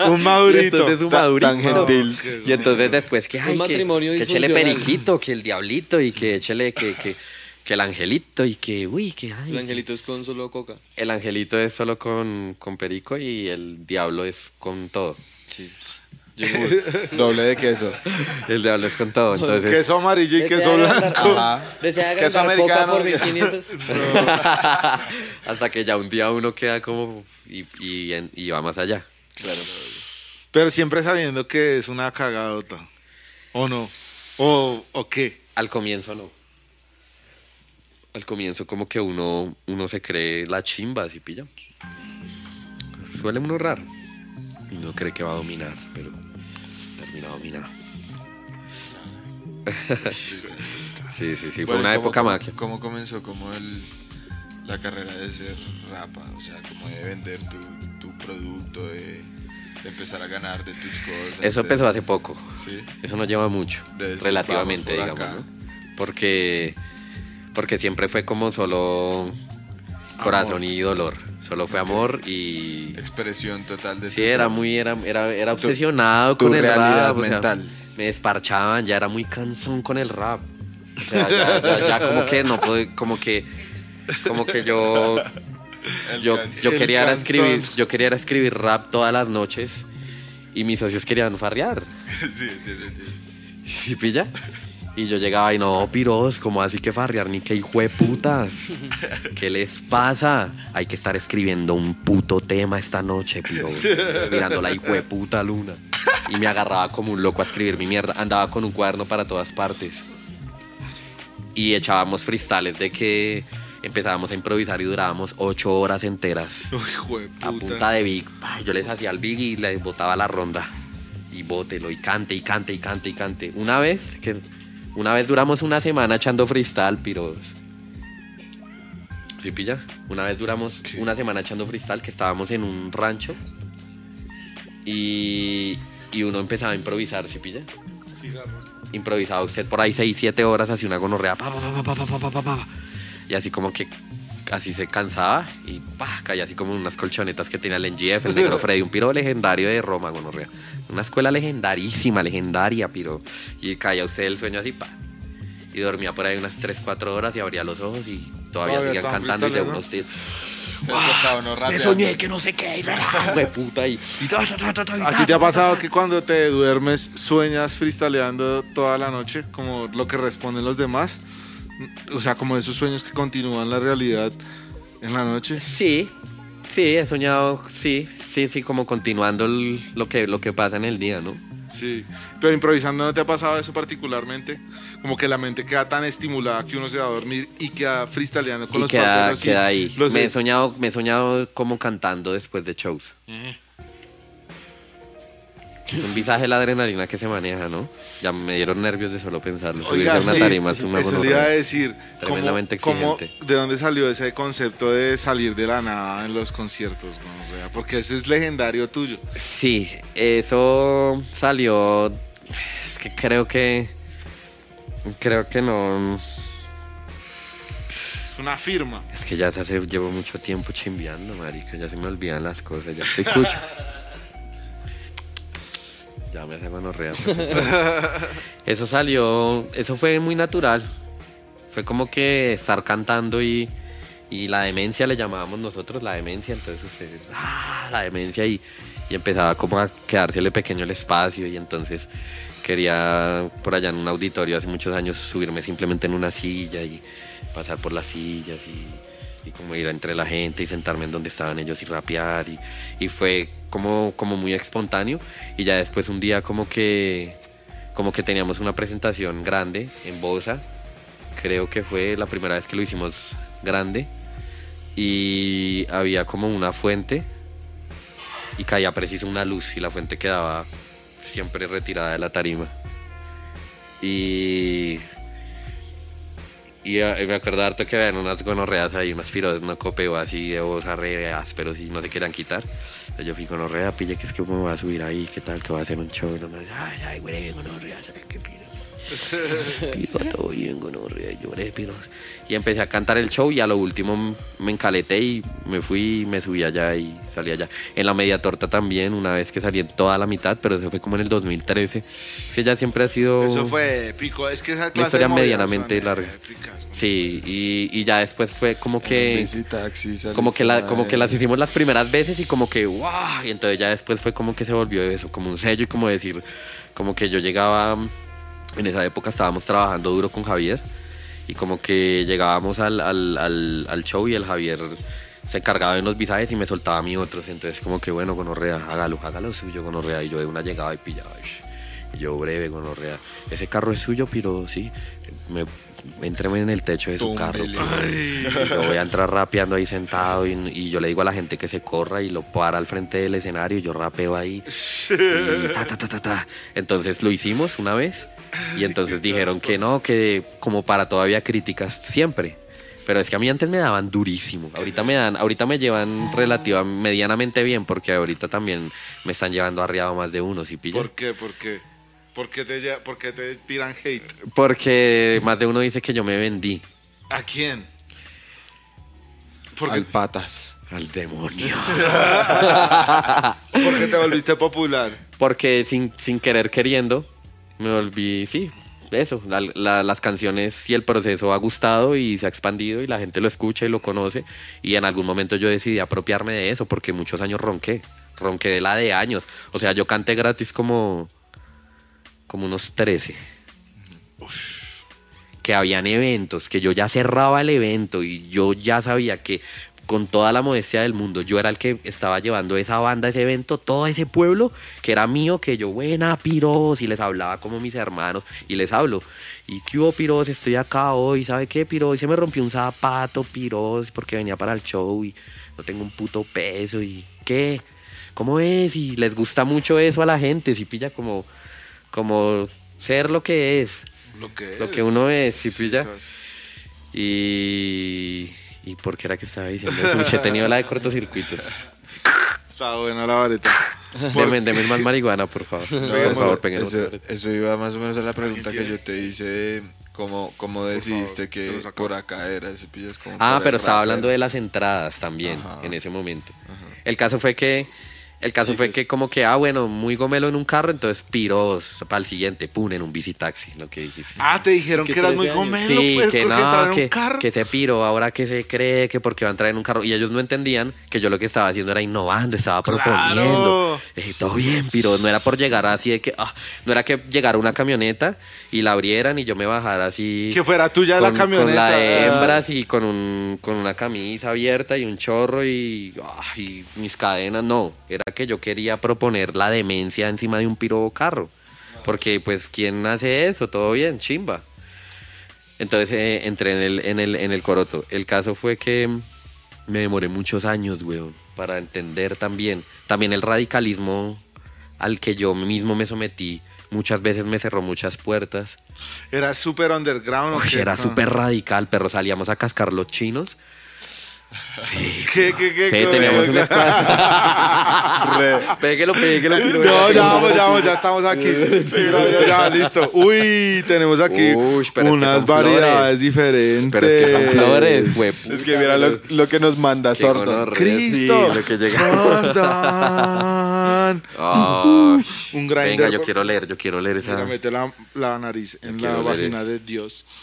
Un Y madurito. entonces un Tan- madurito. tan gentil. Y entonces después que, ay, que, matrimonio que échele periquito, que el diablito y que échele que, que, que el angelito y que, uy, que ay, El angelito es con solo coca. El angelito es solo con, con perico y el diablo es con todo. Sí. Doble de queso. El diablo es con todo. Entonces, Queso amarillo y queso blanco. Ajá. Desea Queso agrandar coca americano. por 1500. hasta que ya un día uno queda como y, y, en- y va más allá. Pero siempre sabiendo que es una cagadota. ¿O no? ¿O, o qué? Al comienzo no. Al comienzo como que uno, uno se cree la chimba, ¿sí pilla? Suele uno raro. Y uno cree que va a dominar, pero dominado. sí, sí, sí. Fue Bueno, una ¿y cómo- época cómo- maquia. ¿Cómo comenzó como el, la carrera de ser rapa? O sea, como de vender tu, tu producto, de, de empezar a ganar de tus cosas. Eso empezó hace poco. Sí. Eso no lleva mucho, relativamente, por digamos. Porque, porque siempre fue como solo corazón y dolor. Solo fue amor y... Expresión total de Sí, era muy, era, era, era obsesionado tu con el rap. o sea, mental. me desparchaban, ya era muy cansón con el rap. O sea, ya, ya, ya como que no puedo, como que, como que yo, yo, yo quería era escribir, yo quería era escribir rap todas las noches y mis socios querían farrear. sí, sí, sí, sí. ¿Sí pilla? Y yo llegaba y no, piros, como así que farrear ni que hijo de putas? ¿Qué les pasa? Hay que estar escribiendo un puto tema esta noche, piros. Mirando la hijo de puta luna. Y me agarraba como un loco a escribir mi mierda. Andaba con un cuaderno para todas partes. Y echábamos freestyles de que empezábamos a improvisar y durábamos ocho horas enteras Uy, hijo de a punta de Big. Yo les hacía al Big y les botaba la ronda. Y bótelo, y cante, y cante, y cante, y cante. Una vez, que una vez duramos una semana echando freestyle, piros. ¿Sí pilla? Una vez duramos una semana echando freestyle que estábamos en un rancho y, y uno empezaba a improvisar, ¿sí pilla? Cigarro. Improvisaba usted por ahí 6, 7 horas, así una gonorrea, pa, y así como que así se cansaba y pa, caía así como unas colchonetas que tenía el NGF, el negro Freddy, un piro legendario de Roma, gonorrea. Una escuela legendarísima, legendaria, piro. Y caía usted el sueño así, pa. Y dormía por ahí unas 3, 4 horas y abría los ojos y todavía Todavía seguían cantando y de unos tíos. Uno Me soñé que no sé qué, y ¡ah, puta y, ¿A ti te ha pasado que cuando te duermes sueñas freestyleando toda la noche? Como lo que responden los demás. O sea, como esos sueños que continúan la realidad en la noche. Sí, sí, he soñado, sí, sí, sí, como continuando el- lo, que, lo que pasa en el día, ¿no? Sí. Pero improvisando, ¿no te ha pasado eso particularmente? Como que la mente queda tan estimulada que uno se va a dormir y queda freestyleando con y los queda, parceros. y queda ahí. los Me he, soñado, me he soñado como cantando después de shows. Es un visaje la adrenalina que se maneja, ¿no? Ya me dieron nervios de solo pensarlo. Subirse Oiga, a una sí, tarima sí, es una eso le iba a decir. ¿cómo- Tremendamente cómo- exigente. ¿De dónde salió ese concepto de salir de la nada en los conciertos? no? O sea, porque eso es legendario tuyo. Sí, eso salió. Es que creo que. Creo que no. Es una firma. Es que ya se hace, llevo mucho tiempo chimbeando, marica. Ya se me olvidan las cosas. Ya te escucho. Ya me hace gonorrea. Eso salió. Eso fue muy natural. Fue como que estar cantando y. Y la demencia le llamábamos nosotros la demencia. Entonces. ¡Ah! La demencia. Y, y empezaba como a quedársele pequeño el espacio. Y entonces quería por allá en un auditorio hace muchos años subirme simplemente en una silla y pasar por las sillas y, y como ir entre la gente y sentarme en donde estaban ellos y rapear y, y fue como, como muy espontáneo y ya después un día como que como que teníamos una presentación grande en Bosa creo que fue la primera vez que lo hicimos grande y había como una fuente y caía preciso una luz y la fuente quedaba siempre retirada de la tarima. Y. Y eh, me acuerdo harto que habían unas gonorreas ahí, unas piros, una copeo así de voz re ásperos y no se querían quitar. Yo fui gonorrea, pille que es que me voy a subir ahí, qué tal, que voy a hacer un show. Y no me ay, ay, güey, gonorrea, ay, qué piro. Piro, todo bien, gonorrea, lloré, piro. Y empecé a cantar el show y a lo último me encaleté y me fui, me subí allá y salí allá. En la media torta también, una vez que salí en toda la mitad, pero eso fue como en el 2013. Que ya siempre ha sido... Eso fue épico. Es que esa clase historia de medianamente son larga. Sí, y, y ya después fue como que... Taxi, Como que, la, como que las hicimos las primeras veces y como que ¡guau! Y entonces ya después fue como que se volvió eso, como un sello y como decir, como que yo llegaba, en esa época estábamos trabajando duro con Javier y como que llegábamos al, al, al, al show y el Javier se encargaba de unos visajes y me soltaba a mí otros. Entonces como que bueno, gonorrea, hágalo, hágalo suyo, gonorrea. Y yo de una llegaba y pillaba. Y yo breve, gonorrea. Ese carro es suyo, pero sí, me, Entréme en el techo de su carro. Yo voy a entrar rapeando ahí sentado y, y yo le digo a la gente que se corra y lo para al frente del escenario yo rapeo ahí. Y ta, ta, ta, ta, ta. Entonces lo hicimos una vez y entonces dijeron que no, que como para todavía críticas siempre. Pero es que a mí antes me daban durísimo. Ahorita me dan, ahorita me llevan relativa, medianamente bien porque ahorita también me están llevando arriado más de uno, ¿sí pilla? ¿Por qué? ¿Por qué? ¿Por qué te, por qué te tiran hate? Porque más de uno dice que yo me vendí ¿A quién? Porque, Al patas. al demonio. porque te volviste popular. Porque sin, sin querer queriendo, me volví, sí, eso, la- la- las canciones y el proceso ha gustado y se ha expandido y la gente lo escucha y lo conoce. Y en algún momento yo decidí apropiarme de eso porque muchos años ronqué, ronqué de la de años. O sea, yo canté gratis como, como unos 13. Que habían eventos, que yo ya cerraba el evento y yo ya sabía que con toda la modestia del mundo, yo era el que estaba llevando esa banda, ese evento, todo ese pueblo que era mío, que yo, buena, piros, y les hablaba como mis hermanos, y les hablo. ¿Y qué hubo, piros? Estoy acá hoy, ¿sabe qué, piros? Se me rompió un zapato, piros, porque venía para el show y no tengo un puto peso, ¿y qué? ¿Cómo es? Y les gusta mucho eso a la gente, si pilla como, como ser lo que es, Lo que lo es. que uno es, si pilla. Quizás. Y. ¿Y por qué era que estaba diciendo eso? Uy, he tenido la de cortocircuitos. Está buena la vareta. Deme, deme más marihuana, por favor. por favor, peguen eso, otra. eso iba más o menos a la pregunta que yo te hice de cómo, cómo decidiste favor, que por acá era como Ah, pero estaba hablando de las entradas también Ajá. en ese momento. El caso fue que. El caso Sí, fue pues. que como que, ah, bueno, muy gomelo en un carro, entonces piros para el siguiente, pum, en un visitaxi, lo que dijiste. Ah, te dijeron Que eras muy 13 años. gomelo, Sí, pero que ¿por qué entrar en no, un que, carro? que se piro, ahora que se cree que porque va a entrar en un carro. Y ellos no entendían que yo lo que estaba haciendo era innovando, estaba proponiendo. Eh, todo bien, piro, no era por llegar así de que, ah, no era que llegara una camioneta y la abrieran y yo me bajara así. Que fuera tuya la camioneta. Con la de hembras y con, un, con una camisa abierta y un chorro y, ah, y mis cadenas. No, era que yo quería proponer la demencia encima de un piro carro. Porque, pues, ¿quién hace eso? Todo bien, chimba. Entonces eh, entré en el, en, el, en el coroto. El caso fue que me demoré muchos años, weón, para entender también. También el radicalismo al que yo mismo me sometí muchas veces me cerró muchas puertas. Era súper underground. ¿o Uy, era Ah. súper radical, pero salíamos a cascar los chinos. ¿Qué, qué, qué? Sí, qué- teníamos qué- un espacio. péguelo, péguelo. No, ya vamos, ya vamos, ya estamos aquí. Sí, ya, ya, listo. Uy, tenemos aquí Uy, unas flores. variedades diferentes. Pero es que son flores, güey. Es que mira lo, lo que nos manda Qué Sordo. Cristo. sí, lo que llega. Un grinder. venga, yo quiero leer, yo quiero leer esa. Mira, mete la, la nariz en Yo la leer. vagina de Dios.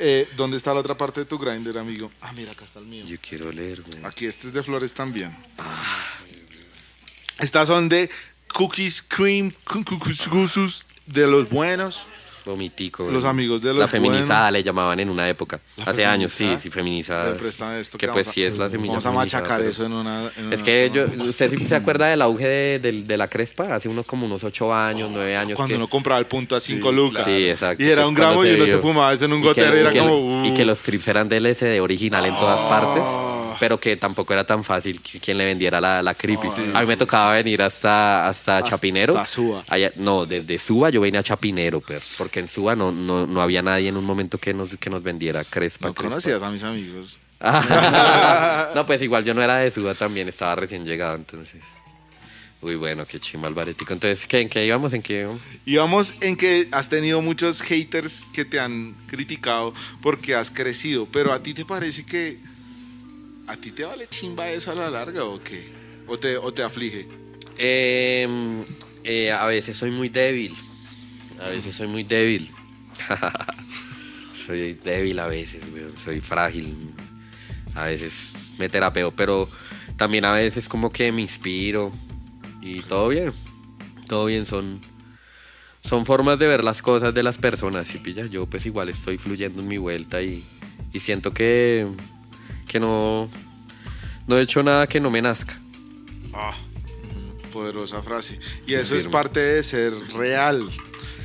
Eh, ¿Dónde está la otra parte de tu grinder, amigo? Ah, mira, acá está el mío. Yo quiero leer, güey. Aquí este es de flores también. Estas son de cookies, cream, cu- cu- cu- gusus de los buenos. Vomitico. Los amigos de La los feminizada le llamaban en una época. Hace años, sí, sí, feminizada. Esto que que pues a- sí es la semilla Vamos a machacar pero- eso en una. en Es una que yo. ¿usted sí se acuerda del auge de, de- de la crespa? Hace unos como unos ocho años, nueve años. Cuando que- uno compraba el punto a 5 lucas. Sí, exacto. Y era Pues un cuando gramo y uno se fumaba eso en un gotero y era que- como. Y que uh. los strips eran del LSD original en todas partes, pero que tampoco era tan fácil quien le vendiera la, la creepy. a mí me tocaba venir hasta, hasta, Chapinero. hasta Suba. Allá- no, desde Suba yo venía a Chapinero, pero, porque en Suba no, no, no había nadie en un momento que nos, que nos vendiera crespa. No crespa. conocías a mis amigos. no, pues igual yo no era de Suba también, estaba recién llegado, entonces. Uy, bueno, qué chimba Alvaretico. Entonces, ¿qué, ¿en qué íbamos? ¿En qué íbamos? Y vamos en que has tenido muchos haters que te han criticado porque has crecido, pero a ti te parece que a ti te vale chimba eso a la larga o qué? ¿O te, o te aflige? Eh, eh, a veces soy muy débil. A veces soy muy débil. soy débil a veces, weón. Soy frágil. A veces me terapeo, pero también a veces como que me inspiro. Y todo bien. Todo bien, son, son formas de ver las cosas de las personas. ¿sí pilla? Yo pues igual estoy fluyendo en mi vuelta y, y siento que, que no, no he hecho nada que no me nazca. Ah, poderosa frase. Y eso es parte de ser real.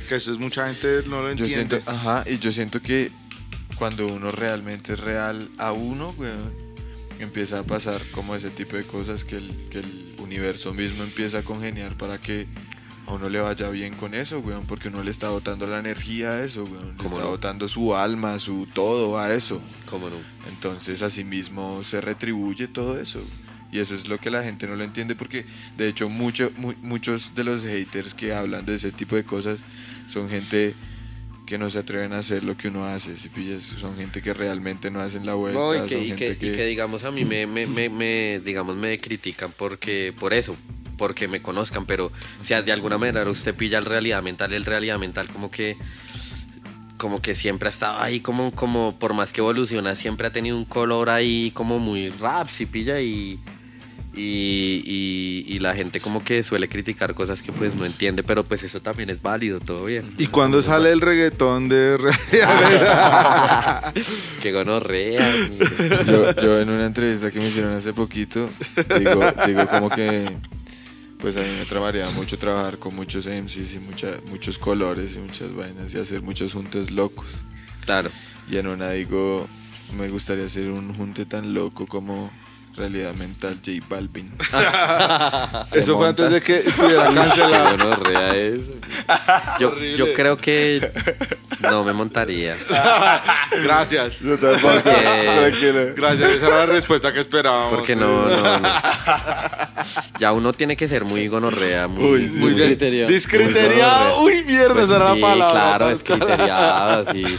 Que eso es mucha gente no lo Yo entiende. siento, ajá, y yo siento que cuando uno realmente es real a uno, weón, empieza a pasar como ese tipo de cosas que el, que el universo mismo empieza a congeniar para que a uno le vaya bien con eso, weón, porque uno le está botando la energía a eso, weón, le ¿Cómo está no? botando su alma, su todo a eso. ¿Cómo no? Entonces asimismo se retribuye todo eso. Y eso es lo que la gente no lo entiende porque de hecho mucho, mu- muchos de los haters que hablan de ese tipo de cosas son gente que no se atreven a hacer lo que uno hace, si pillas, son gente que realmente no hacen la vuelta, No, y que, son y gente que- y que, digamos a mí me, me, me, me, digamos me critican porque por eso, porque me conozcan, pero o sea, de alguna manera usted pilla el realidad mental, el realidad mental como que como que siempre ha estado ahí como como por más que evoluciona, siempre ha tenido un color ahí como muy rap, si pilla y y, y, y la gente como que suele criticar cosas que pues no entiende, pero pues eso también es válido, todo bien. Y cuando sale el reggaetón de realidad. Que gonorrea. yo, yo en una entrevista que me hicieron hace poquito, digo, digo como que pues a mí me tramaría mucho trabajar con muchos MCs y mucha, muchos colores y muchas vainas y hacer muchos juntes locos. Claro. Y en una digo, me gustaría hacer un junte tan loco como Realidad Mental J Balvin. Eso fue antes de que estuviera cancelado. gonorrea eso. Yo, yo creo que no me montaría. Gracias. Porque, Gracias, esa era la respuesta que esperábamos. porque no, no, no. Ya uno tiene que ser muy gonorrea, muy, muy, Muy bien. Discriteriado. Discriteriado. Muy Uy, mierda, Pues esa era sí, la palabra. claro, sí.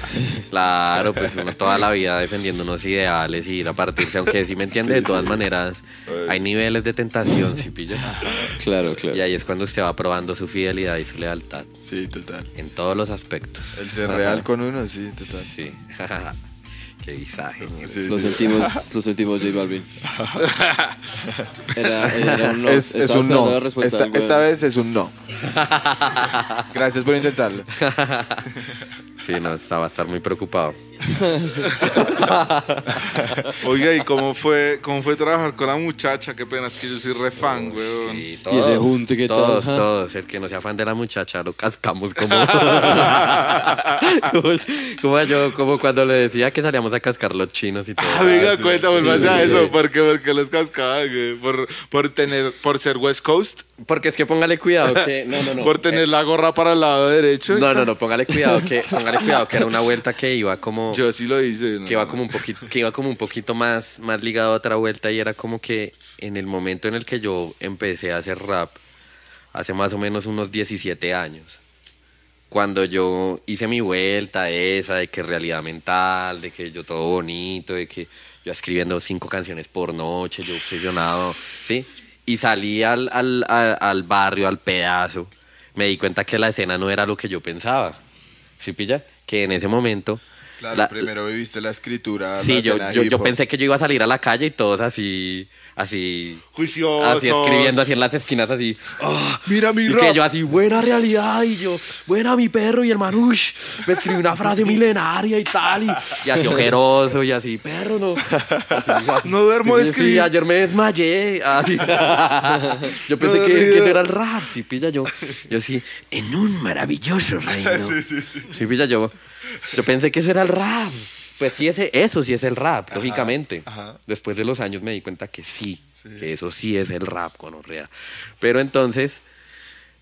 Claro, pues uno toda la vida defendiendo unos ideales y ir a partirse, aunque sí me entiende, de todas maneras, hay niveles de tentación, si pilla. Claro, claro. Y ahí es cuando usted va probando su fidelidad y su lealtad, Sí, total. en todos los aspectos. El ser Ajá. real con uno, sí, total. Sí. Qué visaje. Sí, Lo sí, sí. sentimos, lo sentimos, J Balvin. Era, era un no. Es, es un no. la respuesta Esta, del weón. esta vez es un no. Gracias por intentarlo. Sí, no, estaba a estar muy preocupado. Oiga, ¿y cómo fue, cómo fue trabajar con la muchacha? Qué pena, es que yo soy re fan, weón. Sí, Y ese junte que todos, tal. todos. El que no sea fan de la muchacha lo cascamos como. como, como yo, como cuando le decía que salíamos a cascar los chinos y todo. Ah, venga, cuenta, vuelva sí, a sí. eso. ¿Por qué? Porque los cascaban, güey. Por, por, tener, por ser West Coast. Porque es que póngale cuidado que. No, no, no. por tener la gorra para el lado derecho. No, no, no, póngale cuidado que, póngale cuidado que era una vuelta que iba como. Yo sí lo hice. ¿no? que iba como un poquito, que iba como un poquito más, más ligado a otra vuelta y era como que en el momento en el que yo empecé a hacer rap, hace más o menos unos 17 años, cuando yo hice mi vuelta esa de que realidad mental, de que yo todo bonito, de que yo escribiendo cinco canciones por noche, yo obsesionado, ¿sí? Y salí al, al, al barrio, al pedazo, me di cuenta que la escena no era lo que yo pensaba, ¿sí pilla? Que en ese momento... Claro, la- primero viviste la escritura. Sí, la yo, yo, yo pensé que yo iba a salir a la calle y todos así, así, Juiciosos. así escribiendo así en las esquinas así. "Ah", Mira mi y rap. que yo así, buena realidad, y yo, buena mi perro, y el manush, me escribió una frase milenaria y tal, y, y así ojeroso, y así, perro, no. Así, así. No duermo de Sí, escribir. Sí, ayer me desmayé. así. yo pensé No, que, que eso era el rap, sí, pilla yo. Yo sí, en un maravilloso reino. Sí, sí, sí. Sí, pilla yo. Yo pensé que eso era el rap. Pues sí, ese, eso sí es el rap, lógicamente. ajá. Después de los años me di cuenta que sí, que eso sí es el rap con Orrea. Pero entonces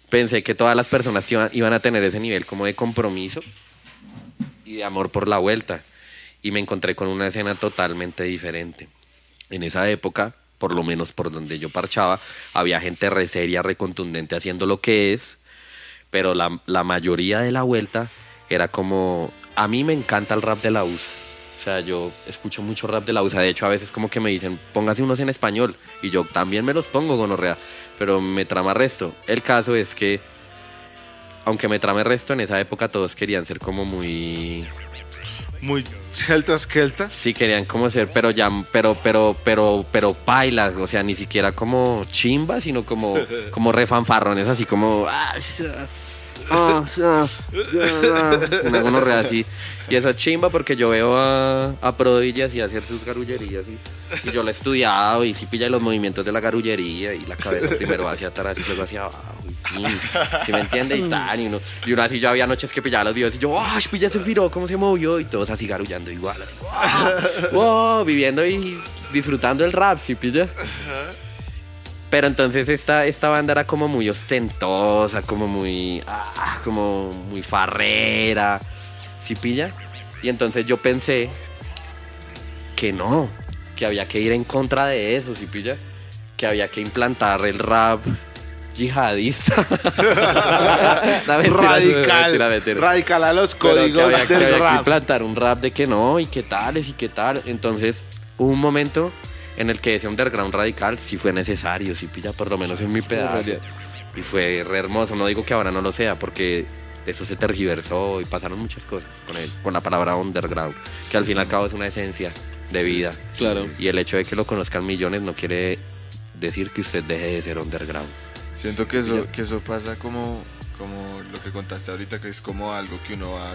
pensé que todas las personas iban, iban a tener ese nivel como de compromiso y de amor por la vuelta. Y me encontré con una escena totalmente diferente. En esa época, por lo menos por donde yo parchaba, había gente re seria, re contundente haciendo lo que es, pero la, la mayoría de la vuelta era como, a mí me encanta el rap de la USA. O sea, yo escucho mucho rap de la USA. De hecho, a veces como que me dicen, póngase unos en español. Y yo también me los pongo, gonorrea. Pero me trama resto. El caso es que, aunque me trame resto, en esa época todos querían ser como muy... Muy celta, esquelta. Sí, querían como ser, pero ya, pero, pero, pero, pero pailas, o sea, ni siquiera como chimba, sino como, como refanfarrones, así como, ah, ah, una gonorrea así. Y eso es chimba porque yo veo a, a Prodigy así hacer sus garullerías y, y yo lo he estudiado y sí pilla los movimientos de la garullería y la cabeza primero hacia atrás y luego hacia abajo. y tin, ¿Sí me entiende? Y tal, y uno, y uno así yo había noches que pillaba los videos y yo, ¡ah! Pilla ese piro, ¿cómo se movió? Y todos así garullando igual, así, wow, viviendo y disfrutando el rap, ¿sí pilla? Pero entonces esta, esta banda era como muy ostentosa, como muy. ah, como muy farrera. ¿Sí pilla? Y entonces yo pensé que no, que había que ir en contra de eso, ¿sí pilla? Que había que implantar el rap yihadista. No, mentira, radical. mentira, mentira. Radical a los Pero que códigos había, que del había que rap. implantar un rap de que no, y qué tales, y qué tal. Entonces, hubo un momento en el que ese underground radical sí fue necesario, sí pilla, por lo menos en mi pedazo. Y fue re hermoso. No digo que ahora no lo sea, porque eso se tergiversó y pasaron muchas cosas con él, con la palabra underground, que al fin y al cabo es una esencia de vida. Claro. Y el hecho de que lo conozcan millones no quiere decir que usted deje de ser underground. Siento que eso, que eso pasa como, como lo que contaste ahorita, que es como algo que uno va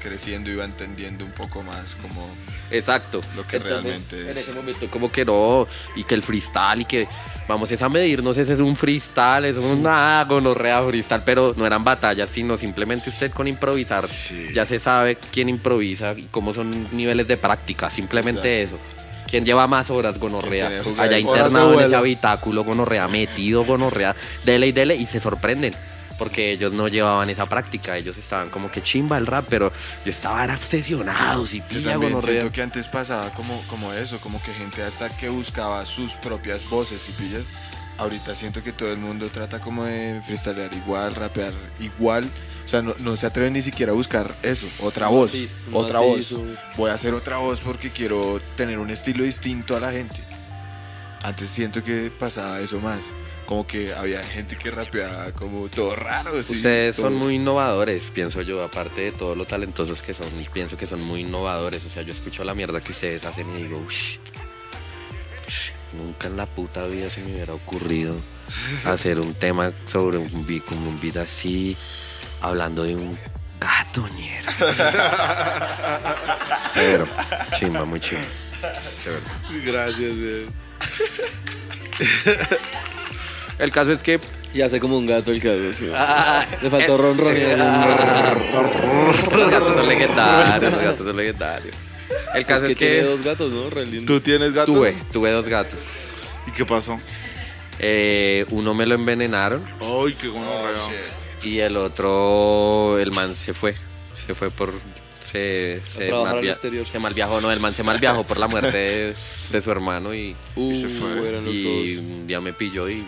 creciendo y va entendiendo un poco más, como Exacto. Lo que Entonces, realmente En es. ese momento como que no, y que el freestyle y que vamos es a medirnos, ese es un freestyle, es una gonorrea freestyle, pero no eran batallas, sino simplemente usted con improvisar Sí. ya se sabe quién improvisa y cómo son niveles de práctica, simplemente eso. ¿Quién lleva más horas gonorrea? Allá internado en ese habitáculo gonorrea, metido gonorrea, dele y dele y se sorprenden. Porque ellos no llevaban esa práctica, ellos estaban como que chimba el rap, pero yo estaba era obsesionado, si Yo pilla también gonorrea. siento que antes pasaba como, como eso, como que gente hasta que buscaba sus propias voces y pillas. Ahorita siento que todo el mundo trata como de freestylear igual, rapear igual. O sea, no, no se atreven ni siquiera a buscar eso, otra voz, matiz, otra matiz, voz. Voy a hacer otra voz porque quiero tener un estilo distinto a la gente. Antes siento que pasaba eso más. Como que había gente que rapeaba como todo raro. Ustedes son muy innovadores, pienso yo, aparte de todo lo talentosos que son, pienso que son muy innovadores. O sea, yo escucho la mierda que ustedes hacen y digo, "Ush, nunca en la puta vida se me hubiera ocurrido hacer un tema sobre un beat, como un beat así, hablando de un gato ñero. Severo, chimba, muy chimba. Gracias. eh. El caso es que Y hace como un gato el caso. sí. Ah, Le faltó ron ron y hace un- Los gatos son legendarios, los gatos son legendarios. El caso Es es que que, tiene dos gatos, ¿no? Re. ¿Tú tienes gato? tuve, tuve dos gatos. ¿Y qué pasó? Eh, uno me lo envenenaron Ay, qué bueno. y el otro, el man se fue. Se fue por. Se, se, trabajar al malvia- exterior. se malviajó, no, el man se malviajó por la muerte de, de su hermano y, Uh, se fue. los y un día me pilló y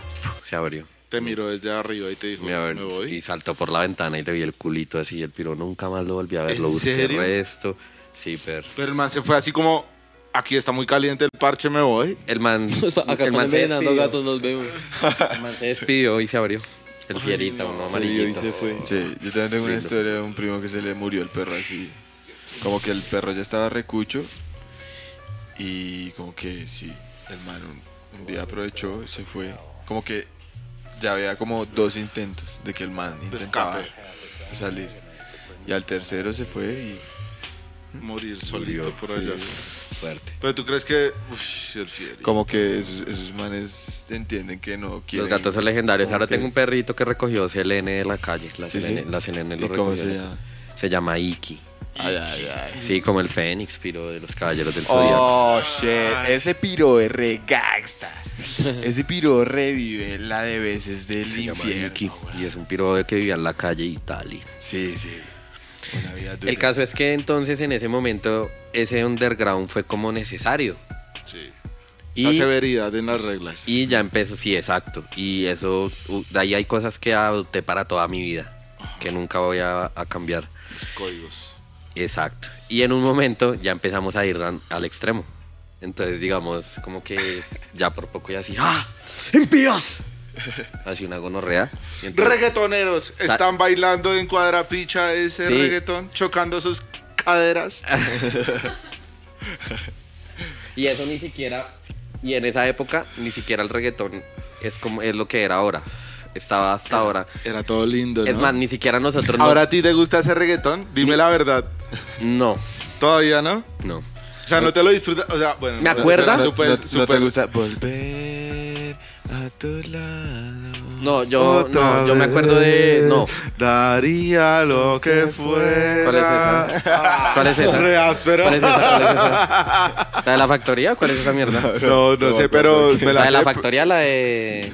se abrió. Te miró desde arriba y te dijo, Me voy. y saltó por la ventana y te vi el culito así. Y el piro nunca más lo volví a ver. ¿En Lo busqué serio? el resto. Sí, pero. Pero el man se fue así como, aquí está muy caliente el parche, me voy. El man. Acá el están man se envenenando gatos, nos vemos. El man se despidió y se abrió. El fierita, uno amarillito. se fue. Sí, yo también tengo una Lindo. historia de un primo que se le murió el perro así. Como que el perro ya estaba recucho y como que sí, el man un, un día aprovechó, se fue. Como que ya había como dos intentos de que el man intentaba escape. salir. Y al tercero se fue y Morir solito por sí, allá. fuerte. Pero tú crees que, uff, el fierita. Como que esos, esos manes entienden que no quieren. Los gatos son legendarios. Ahora que- tengo un perrito que recogió Selene de la calle. La Sí, la Selene ¿Y lo cómo recogió. se llama? Se llama Iki. Ay, ay, ay. Sí, como el Fénix, piro de los caballeros del Zodiaco. Oh, shit. Ese piro es re gangsta. Ese piro revive la de veces del Se llama infierno. Y es un piro de que vivía en la calle y tal. y- Sí, sí. Una vida dura. El caso es que entonces en ese momento ese underground fue como necesario. Sí. La severidad en las reglas. y ya empezó, sí, exacto. Y eso, de ahí hay cosas que adopté para toda mi vida, que nunca voy a, a cambiar. Los códigos. Exacto. Y en un momento ya empezamos a ir al extremo. Entonces, digamos, como que ya por poco ya así, ¡ah! ¡Impíos! Así una gonorrea. Entonces- Reggaetoneros están bailando en cuadrapicha ese Sí. reggaetón, chocando sus caderas. Y eso ni siquiera, y en esa época, ni siquiera el reggaetón es como es lo que era ahora. Estaba hasta ahora. Era todo lindo, Es ¿no? más, ni siquiera nosotros no- Ahora a ti te gusta ese reggaetón, dime la verdad. No, Todavía no. no. O sea, no te lo disfrutas. O sea, bueno. ¿Me no, acuerdas? ¿No, súper- no- no súper- te gusta volver a tu lado? No, yo, Otra no, yo me acuerdo de. vez No. Daría lo que fuera. ¿Cuál es esa? ¿Cuál es esa? Re áspero. ¿Cuál es esa? ¿Cuál es esa? ¿La de la factoría? ¿Cuál es esa mierda? No, no sé, pero me La la de la sé. factoría, la de.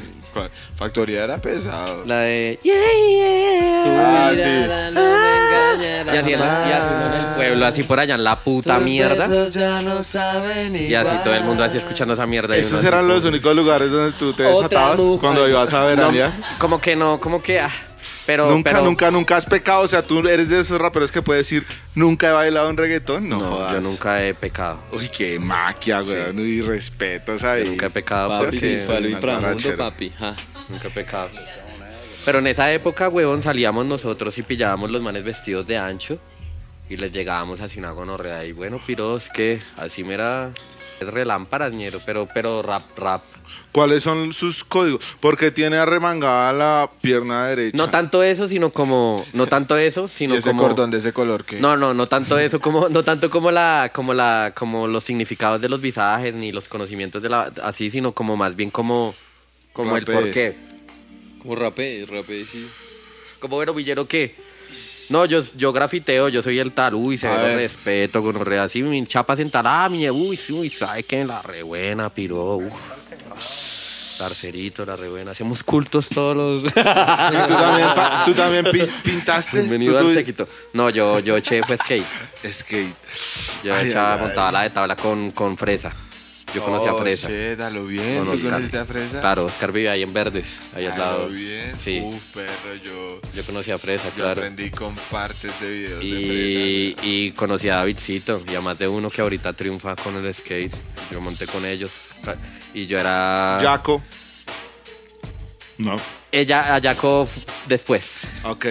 Factoría era pesado. La de. Yeah, yeah. Tu Ah, mirada no me engañará. Y así, en, y así uno en el pueblo, así por allá en la puta mierda. Y así todo el mundo así escuchando esa mierda. Esos eran tipo- los únicos lugares donde tú te desatabas cuando ibas a No, veranear. como que no, como que. ah, pero. nunca, pero- nunca, nunca has pecado. O sea, tú eres de esos raperos que puedes decir, nunca he bailado un reggaetón. No, No, jodas. yo nunca he pecado. Uy, qué maquia, weón. Y respetos ahí. Yo nunca he pecado Papi, porque. sí, fue inframundo, papi. ja. Nunca he pecado. Pero en esa época, huevón, salíamos nosotros y pillábamos los manes vestidos de ancho y les llegábamos así una gonorrea. Y bueno, piros, que así me era. Es relámparas, ñero, pero, pero rap, rap. ¿Cuáles son sus códigos? Porque tiene arremangada la pierna derecha. No tanto eso, sino como. No tanto eso, ¿Y sino ese como. cordón de ese color que No, no, no tanto eso como, no tanto como la, como la, como los significados de los visajes ni los conocimientos de la, así, sino como más bien como, como el Rapé. por qué. Como rapé, rapé, sí. Como bueno, Villero, ¿qué? No, yo, yo grafiteo, yo soy el tal, uy, se ve respeto, con re así, mi chapa sentada, ah, mi, uy, uy, sabe que la re buena, piro, uf. Tarcerito, la re buena, hacemos cultos todos los... ¿Y tú también, pa- tú también pi- pintaste? Bienvenido ¿Tú- al tú- séquito. No, yo, yo eché fue skate. Skate. Yo Ay, echaba, ay, ay. montaba la de tabla con, con fresa. Yo conocí a Oh, Fresa. shit, bien. Con ¿Tú Oscar. conociste a Fresa? Claro, Oscar vivía ahí en Verdes, ahí al lado. bien. Sí, Uf, perro, yo, yo conocí a Fresa, yo claro. aprendí con partes de videos Y, Fresa. y conocí a Davidcito y a más de uno que ahorita triunfa con el skate. Yo monté con ellos. Y yo era. Jaco. No. Ella, a Jaco después. Ok.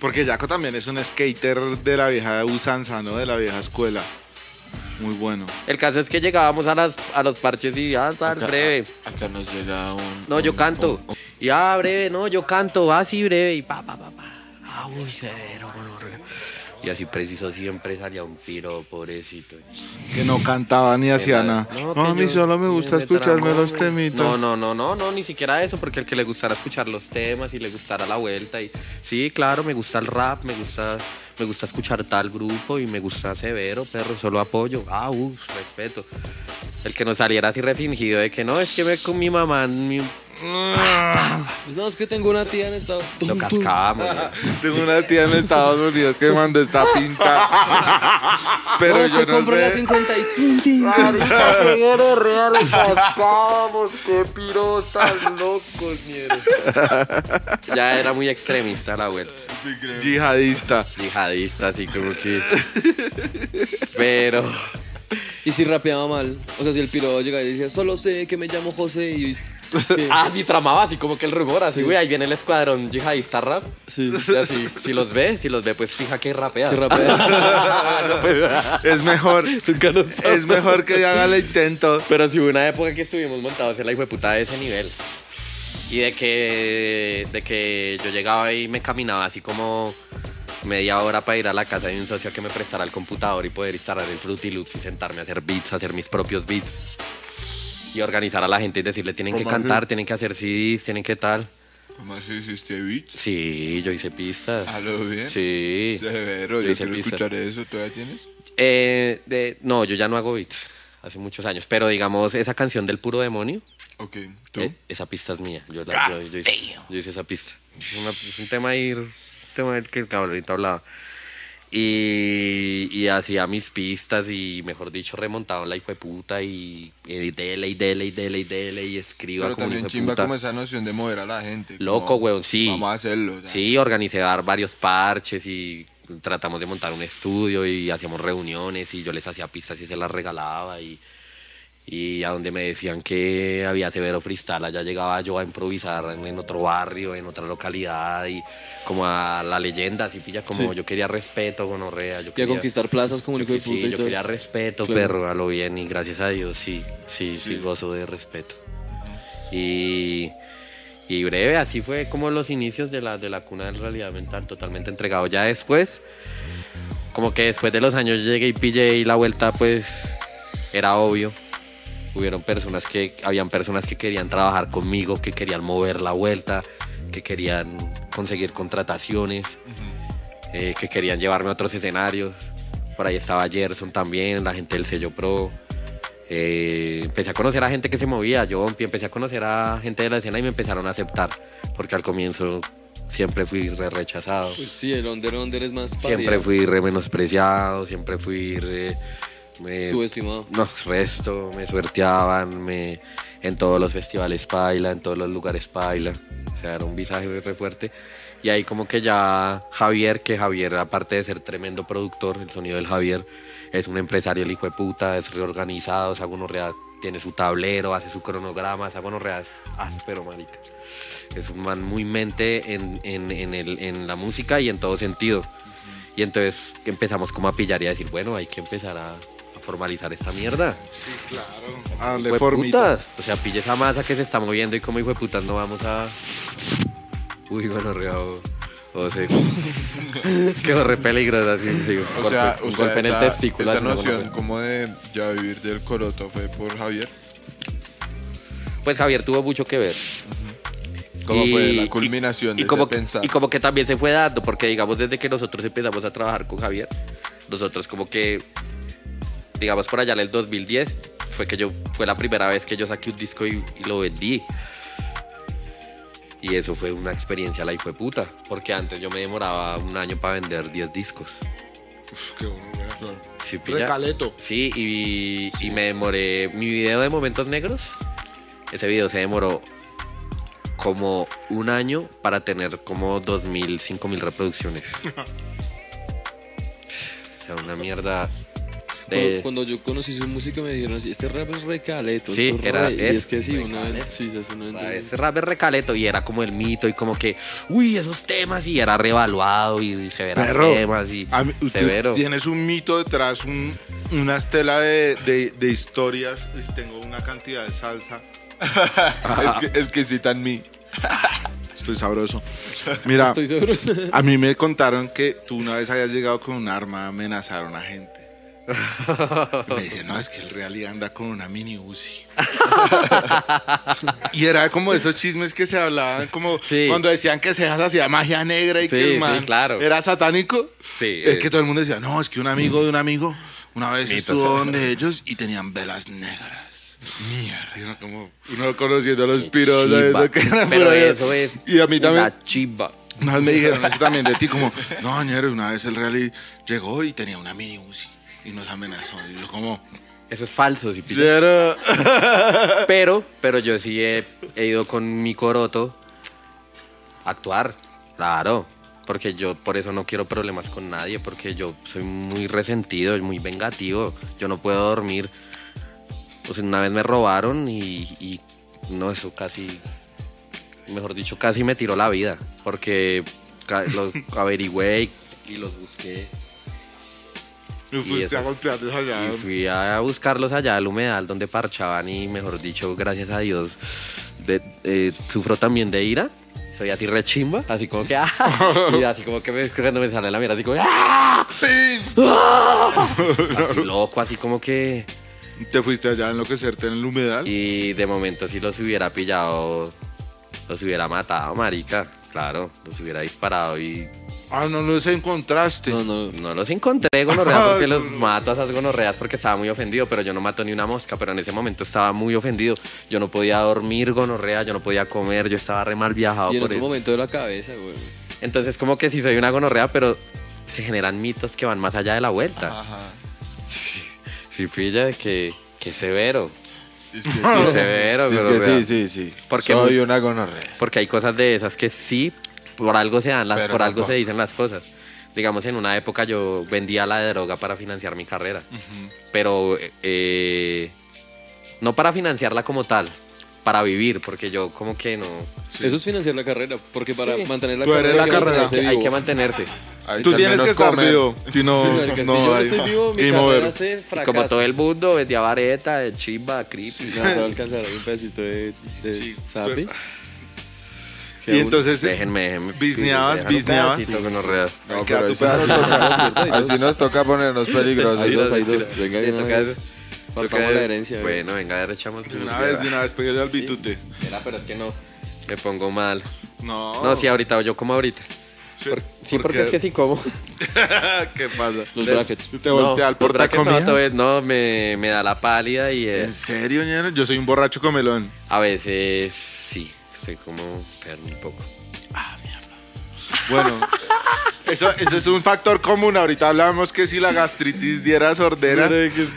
Porque Jaco también es un skater de la vieja usanza, ¿no? De la vieja escuela. Muy bueno. El caso es que llegábamos a, las, a los parches y tal, Acá- breve. Acá nos llega un. No, yo un- canto. un- Y ah, breve, no, yo canto, así breve. Y pa, pa, pa, pa. Ah, uy, severo, gonorrea. Y así preciso siempre salía un piro, pobrecito. Que no cantaba ni hacía nada. No, a mí yo- solo me gusta me escucharme los temitos. No, no, no, no, no, ni siquiera eso, porque el que le gustara escuchar los temas y le gustara la vuelta. y Sí, claro, me gusta el rap, me gusta, me gusta escuchar tal grupo y me gusta Severo, perro, solo apoyo. Ah, uff, respeto. El que nos saliera así refingido de que no, es que me con mi mamá, mi- Pues no, es que tengo una tía en estado. lo cascábamos. ¿no? Tengo una tía en Estados Unidos que mandó esta pinta. Pero no, es yo que no compro la sé. 50 y tin, tin. Marica, lo cascábamos, qué piros tan locos, mierda. Ya era muy extremista la vuelta. Yihadista. Yihadista, así como que. Pero. Y si rapeaba mal. O sea, si el piro llegaba y decía, solo sé que me llamo José y. que- Ah, sí, tramaba así como que el rumor, así, güey, ahí viene el escuadrón yihadista rap. Sí. Así, si los ve, si los ve, pues fija que rapea. Que rapea. Es mejor. es mejor que haga el intento. Pero sí hubo una época que estuvimos montados en la puta de ese nivel. Y de que, de que yo llegaba y me caminaba así como media hora para ir a la casa de un socio que me prestara el computador y poder instalar el Fruity Loops y sentarme a hacer beats, a hacer mis propios beats. Y organizar a la gente y decirle, tienen que cantar, tienen que hacer CDs, tienen que tal. ¿Cómo así hiciste beats? Sí, yo hice pistas. Halo bien. Sí. Severo, Yo yo quiero pistas. escuchar eso. ¿Todavía tienes? Eh, de- no, yo ya no hago beats. Hace muchos años. Pero digamos, esa canción del puro demonio, Ok. ¿Tú? Eh, esa pista es mía. Yo, la, yo, yo hice, yo hice esa pista. Es, una- es un tema ahí, tema del que el ahorita hablaba. Y, y hacía mis pistas y, mejor dicho, remontaba la hijo de puta y, y dele y dele y dele y dele y escriba Pero como también chimba como esa noción de mover a la gente. Loco, weón, sí. Vamos a hacerlo. sea, Sí, organicé varios parches y tratamos de montar un estudio y hacíamos reuniones y yo les hacía pistas y se las regalaba y, y a donde me decían que había severo freestyle, allá llegaba yo a improvisar en, otro barrio, en otra localidad y como a la leyenda, así pilla, como Sí. yo quería respeto, gonorrea, yo Y a quería... conquistar plazas como un hijo de Sí, yo todo. quería respeto, Claro. perro, a lo bien, y gracias a Dios, sí, sí, sí, gozo de respeto. Y, y breve, así fue como los inicios de la, de la cuna de realidad mental, totalmente entregado. Ya después, como que después de los años llegué y pillé y la vuelta, pues, era obvio. Hubieron personas que, habían personas que querían trabajar conmigo, que querían mover la vuelta, que querían conseguir contrataciones eh, que querían llevarme a otros escenarios. Por ahí estaba Gerson también, la gente del sello pro. Eh, empecé a conocer a gente que se movía, yo empecé a conocer a gente de la escena y me empezaron a aceptar, porque al comienzo siempre fui re rechazado, Pues sí, el under under es más siempre paria, fui re menospreciado, siempre fui re... me- subestimado. no, resto, me suerteaban, me, en todos los festivales paila, en todos los lugares paila. O sea, era un visaje re fuerte. Y ahí como que ya Javier, que Javier, aparte de ser tremendo productor, el sonido del Javier, es un empresario el hijo de puta, es reorganizado, esa gonorrea tiene su tablero, hace su cronograma, esa gonorrea es áspero, marica. Es un man muy mente en, en, en, el, en la música y en todo sentido. Y entonces empezamos como a pillar y a decir, bueno, hay que empezar a formalizar esta mierda. A darle Hijo de formita. putas. O sea, pille esa masa que se está moviendo y como hijo de putas no vamos a. Uy, bueno, reado. O sea, quedó re peligrosa. así, sí, un O golpe, sea, un o sea, golpe en el esa- testículo. Esa noción como de ya vivir del coroto fue por Javier. Pues Javier tuvo mucho que ver. ¿Cómo Y- fue la culminación y, de como, pensar? y como que también se fue dando, porque digamos desde que nosotros empezamos a trabajar con Javier, nosotros como que, digamos por allá en el 2010, fue que yo, fue la primera vez que yo saqué un disco y, y lo vendí. Y eso fue una experiencia la hijo de puta, porque antes yo me demoraba un año para vender 10 discos. Qué bueno. Sí. Recaleto. Sí, y, y me demoré. Mi video de Momentos Negros, ese video se demoró como un año para tener como 2.000, 5.000 reproducciones. o sea, una mierda. Cuando, De, cuando yo conocí su música me dijeron así, este rap es recaleto. Sí, era- re- Y es es que sí, uno, recaleto. sí, uno entiende. ese rap es recaleto y era como el mito y como que, uy, esos temas y era revaluado y severa Perro, temas y mí- severo. Tienes un mito detrás, un- una estela de, de- de historias. y Tengo una cantidad de salsa. es, que, es que citan mí. Estoy sabroso. Mira, Estoy a mí me contaron que tú una vez habías llegado con un arma a amenazar a una gente. Y me dice, no, es que el realidad anda con una mini Uzi. y era como esos chismes que se hablaban, como Sí. cuando decían que Cejas hacía magia negra y Sí, que el sí, man claro. era satánico. Sí, Es eh. que todo el mundo decía, no, es que un amigo de un amigo una vez Mito. estuvo donde ellos y tenían velas negras. Mierda. Uno como, uno conociendo a los piros. Que eran Pero eso es Y a mí también. una chimba. Una vez me dijeron eso también de ti, como, no, ñero, una vez el rally llegó y tenía una mini Uzi y nos amenazó. Y yo como, Eso es falso, si ñero. Pero, pero yo sí he, he ido con mi coroto a actuar, claro. Porque yo por eso no quiero problemas con nadie, porque yo soy muy resentido, y muy vengativo. Yo no puedo dormir. O sea, una vez me robaron y, y no, eso casi, mejor dicho, casi me tiró la vida. Porque los averigüé y, y los busqué. Y fuiste eso- a golpearles allá. Y fui a buscarlos allá al humedal donde parchaban y mejor dicho, gracias a Dios, de- eh, sufro también de ira. Soy así rechimba, así como que ¡ah! y así como que me, cuando me sale la mierda, así como ¡ah! ¡Ah! Así loco, así como que Te fuiste allá a enloquecerte en el humedal. y de momento si los hubiera pillado, los hubiera matado, marica. Claro, los hubiera disparado y Ah, no los encontraste. No, no. No los encontré gonorreas porque los mato a esas gonorreas porque estaba muy ofendido, pero yo no mato ni una mosca, pero en ese momento estaba muy ofendido. Yo no podía dormir gonorrea, yo no podía comer, yo estaba re mal viajado Y en por otro momento de la cabeza, güey. Entonces como que sí soy una gonorrea, pero se generan mitos que van más allá de la vuelta. Ajá. Si pilla que, que severo. Es que Sí, sí. severo, Es pero que real. sí, sí, sí. Porque Soy muy- una gonorrea. Porque hay cosas de esas que sí, por algo se dan las, Pero por no algo se dicen las cosas. Digamos, en una época yo vendía la de droga para financiar mi carrera. Pero eh, no para financiarla como tal, para vivir, porque yo como que no. Eso es financiar la carrera, porque para Sí. mantener la Tú eres carrera, la hay que carrera. mantenerse Hay vivo. que mantenerse. Ahí Tú tienes menos que estar vivo. Si no, Sí, marica, si no yo no hay estoy vivo, mi game carrera over. se Y fracasa. como todo el mundo, vendía vareta, chimba, creepy. No, a alcanzar un pedacito de, de Sí, zapi. pues- Que Y aún- entonces, Déjenme, déjenme. Bisneabas, déjame un bisneabas. pedacito que nos. No, pero tu ahí sí nos pedazo. toca- Hay dos. así nos toca ponernos peligrosos. Hay dos, hay dos. Venga, de una vez. Pasamos la herencia. Bueno, venga, a ver, echamos. de una vez, de una vez, pegué al bitute. Era, pero es que no. Me pongo mal. No. No, sí, ahorita, yo como ahorita. Sí, Por- sí, porque es que sí como. ¿Qué pasa? Los brackets. Te voltea al los brackets no, portacomidas. todavía- no, me, me da la pálida y ¿En es, serio, ñero? Yo soy un borracho comelón. a veces sí, estoy como enfermo un poco. Bueno, eso, eso es un factor común. Ahorita hablábamos que si la gastritis diera sordera,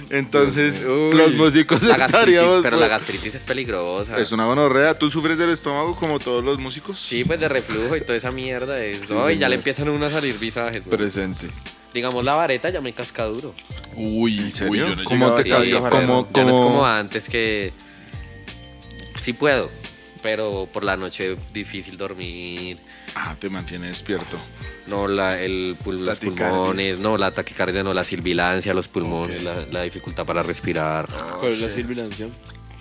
entonces Uy, los músicos la estaríamos... pero la pues, gastritis es peligrosa. Es una gonorrea. ¿Tú sufres del estómago como todos los músicos? Sí, pues de reflujo y toda esa mierda. Es, no, y ya le empiezan a uno a salir visajes. güey. Presente. Digamos, la vareta ya me casca duro. Uy, ¿En serio? yo no ¿Cómo te Sí, casca? ¿Cómo- ya no es cómo- como antes que sí puedo, pero por la noche difícil dormir. Ah, te mantiene despierto. No, la, el, pul- los pulmones, no, la taquicardia, no, la silbilancia, los pulmones, la, la dificultad para respirar. ¿Cuál es la silbilancia?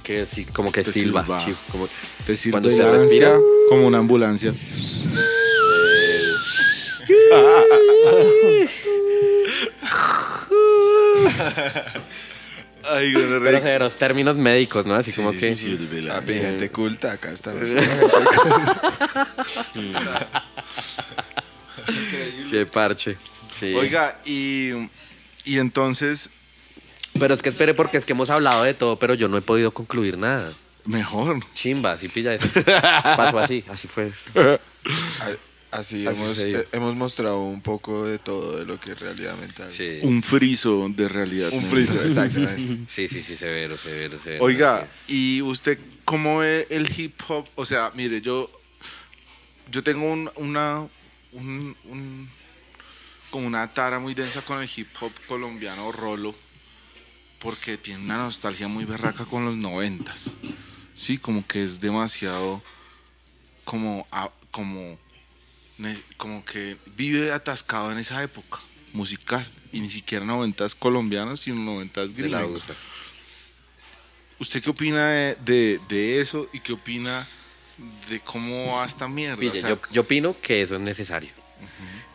Que sí, como que Te silba. silba. sí, como, Te sirve Cuando respira. ansia como una ambulancia. Ay, pero gonorrea. severos términos médicos, ¿no? Así como que... La gente culta, acá estamos. Qué parche. Sí. Oiga, y, y entonces, Pero es que espere porque es que hemos hablado de todo, pero yo no he podido concluir nada. mejor. Chimba, así pilla eso. Pasó así, así fue. Así, Así hemos, eh, hemos mostrado un poco de todo de lo que es realidad mental. Sí. Un friso de realidad. Un friso, exactamente. Sí, sí, sí, severo, severo, severo. Oiga, ¿y usted cómo ve el hip hop? O sea, mire, yo, yo tengo un, una, un, un- como una tara muy densa con el hip hop colombiano rolo, porque tiene una nostalgia muy berraca con los noventas. Sí, como que es demasiado, como, a- como, como que vive atascado en esa época musical. Y ni siquiera noventas colombianos, sino noventas gringos. ¿Usted qué opina de, de- de eso y qué opina de cómo va esta mierda? Pille, O sea, yo, yo opino que eso es necesario.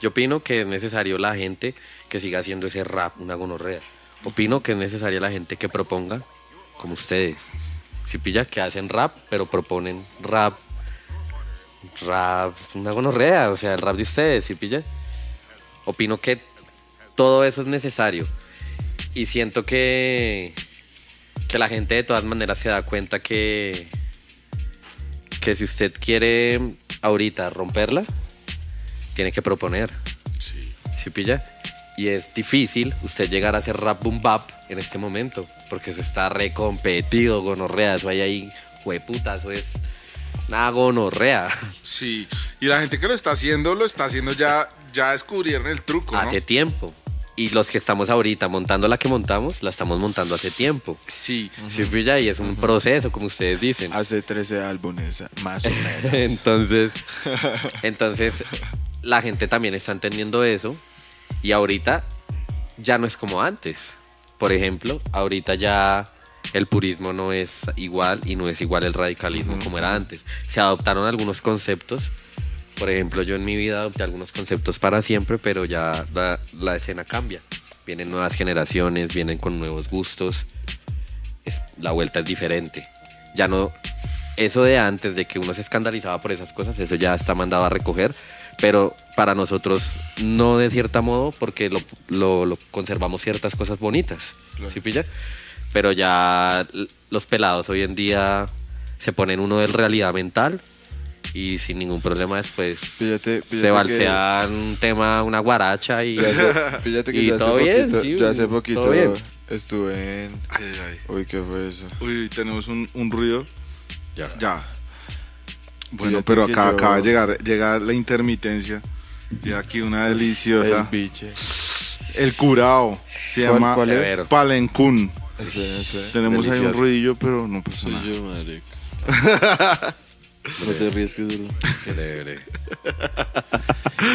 Yo opino que es necesario la gente que siga haciendo ese rap, una gonorrea. Opino que es necesaria la gente que proponga, como ustedes. Si pilla, que hacen rap, pero proponen rap, rap, una gonorrea, o sea, el rap de ustedes, si pilla. Opino que todo eso es necesario. Y siento que, que la gente de todas maneras se da cuenta que, que si usted quiere ahorita romperla, tiene que proponer. ¿Sí pilla? Y es difícil usted llegar a hacer rap boom bap en este momento, porque eso está recompetido, gonorrea, eso hay ahí, hueputa, eso es una gonorrea. sí. Y la gente que lo está haciendo, lo está haciendo ya, ya descubrieron el truco, ¿no? Hace tiempo. Y los que estamos ahorita montando la que montamos, la estamos montando hace tiempo. Sí. ¿Sí pilla? Y es un proceso, como ustedes dicen. Hace 13 álbumes, más o menos. entonces, entonces, la gente también está entendiendo eso. Y ahorita ya no es como antes. Por ejemplo, ahorita ya el purismo no es igual y no es igual el radicalismo como era antes. Se adoptaron algunos conceptos. Por ejemplo, yo en mi vida adopté algunos conceptos para siempre, pero ya la, la escena cambia. Vienen nuevas generaciones, vienen con nuevos gustos. Es- la vuelta es diferente. Ya no, eso de antes, de que uno se escandalizaba por esas cosas, eso ya está mandado a recoger, pero para nosotros no de cierta modo, porque lo, lo- lo conservamos ciertas cosas bonitas, ¿sí pilla? Pero ya los pelados hoy en día se ponen uno de realidad mental y sin ningún problema después Píllate, píllate se que- balsean un tema, una guaracha y, yo hace- Píllate que y yo hace todo bien, poquito, sí, yo hace todo poquito bien. estuve en... Ay, ay, ay. Uy, ¿qué fue eso? Uy, tenemos un, un ruido. Ya. Ya. Bueno, pero acá yo- acaba de llegar, llegar la intermitencia. Y aquí una deliciosa. El biche. El curao. Se ¿Cuál- llama cuál. Palencún. Esperen, esperen. Tenemos ahí un Delicioso. ruidillo, pero no pasa Soy nada. yo, marica. No te ríes que es duro. Chévere.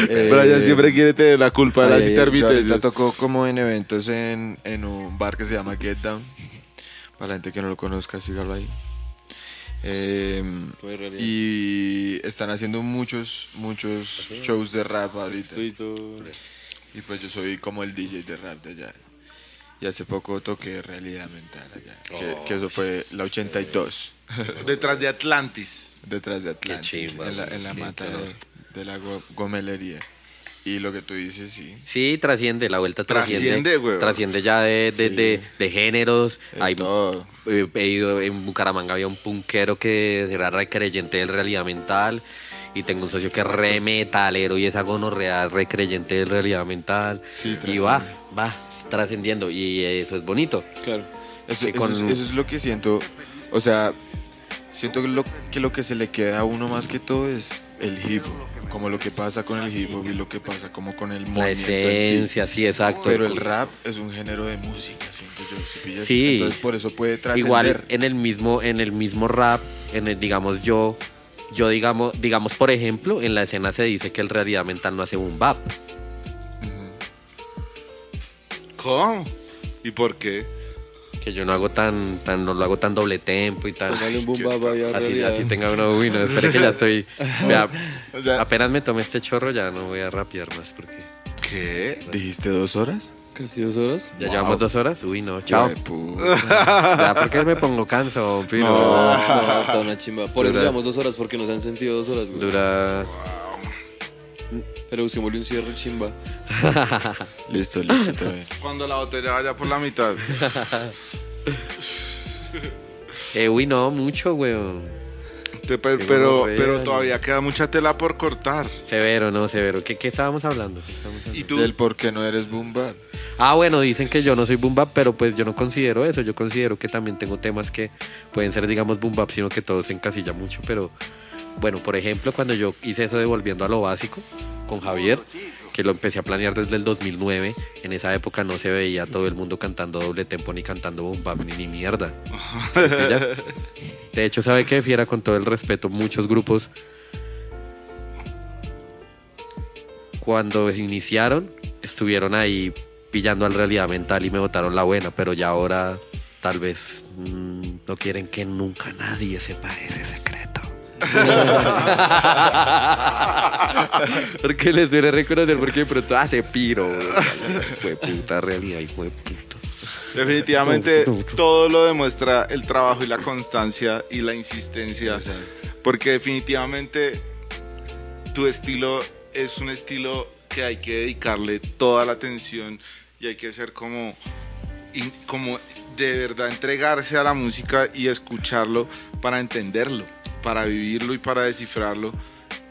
Eh, Brian siempre quiere tener la culpa de las ay, ay, yo ahorita tocó como en eventos en, en un bar que se llama Get Down. Para la gente que no lo conozca, sígalo ahí. Eh, Todo es realidad. y están haciendo muchos, muchos shows de rap ahorita. Estoy todo... Y pues yo soy como el DJ de rap de allá. Y hace poco toqué Realidad Mental allá. Que, que eso fue la 82, Detrás de Atlantis. detrás de Atlantis. chimba, en la, en la qué mata de, de la go- gomelería. Y lo que tú dices, sí. Sí, trasciende, la vuelta trasciende. Trasciende, güey. Trasciende ya de, de, de, de géneros. Hay, todo. eh, he ido en Bucaramanga, había un punkero que era re creyente del realidad mental. Y tengo un socio que es re metalero y esa gonorrea re creyente del realidad mental. Sí, y va, va trascendiendo. Y eso es bonito. Claro. Eso, eso con- es, eso es lo que siento. O sea, siento que lo, que lo que se le queda a uno más que todo es el hip hop. Como lo que pasa con el hip hop y lo que pasa como con el La en sí. esencia, sí, exacto. Pero el rap es un género de música, siento yo. ¿sí pillas? Sí. Entonces por eso puede trascender. Igual en el mismo, en el mismo rap, en el, digamos, yo, yo digamos, digamos, por ejemplo, en la escena se dice que el realidad mental no hace un bap. ¿Cómo? ¿Y por qué? Que yo no hago tan, tan, no lo hago tan doble tempo y tan. Póngale un boom bap ahí a Así, así tenga uno, uy, no, espere que ya estoy. Vea, O sea- apenas me tome este chorro ya no voy a rapear más porque. ¿Qué? ¿Dijiste dos horas? Casi dos horas. Ya llevamos dos horas, uy no, chao. Ya porque me pongo cansón, pero No, no, está una chimba. Por eso llevamos dos horas, porque nos han sentido dos horas, güey. dura. Pero busquémosle un cierre chimba. listo, listo, bien. Cuando la botella vaya por la mitad. Eh, uy no, mucho, weón. Te- pero, pero ¿no? todavía queda mucha tela por cortar. Severo, no, severo. ¿Qué, qué estábamos hablando? ¿Qué estábamos hablando? ¿Y tú? Del por qué no eres boom bap. Ah, bueno, dicen que yo no soy boom bap, pero pues yo no considero eso. Yo considero que también tengo temas que pueden ser, digamos, boom bap, sino que todo se encasilla mucho. Pero, bueno, por ejemplo, cuando yo hice eso de Volviendo a lo Básico con Javier, que lo empecé a planear desde el 2009, en esa época no se veía todo el mundo cantando doble tempo ni cantando boom bap ni, ni mierda. De hecho, sabe que fiera con todo el respeto, muchos grupos cuando iniciaron estuvieron ahí pillando al realidad mental y me botaron la buena, pero ya ahora tal vez mm, no quieren que nunca nadie sepa ese secreto. porque les duele reconocer porque de pronto hace piro. Fue puta realidad, hijo de puta. Definitivamente todo lo demuestra el trabajo y la constancia y la insistencia. Porque definitivamente tu estilo es un estilo que hay que dedicarle toda la atención y hay que ser como, in- como de verdad entregarse a la música y escucharlo para entenderlo, para vivirlo y para descifrarlo.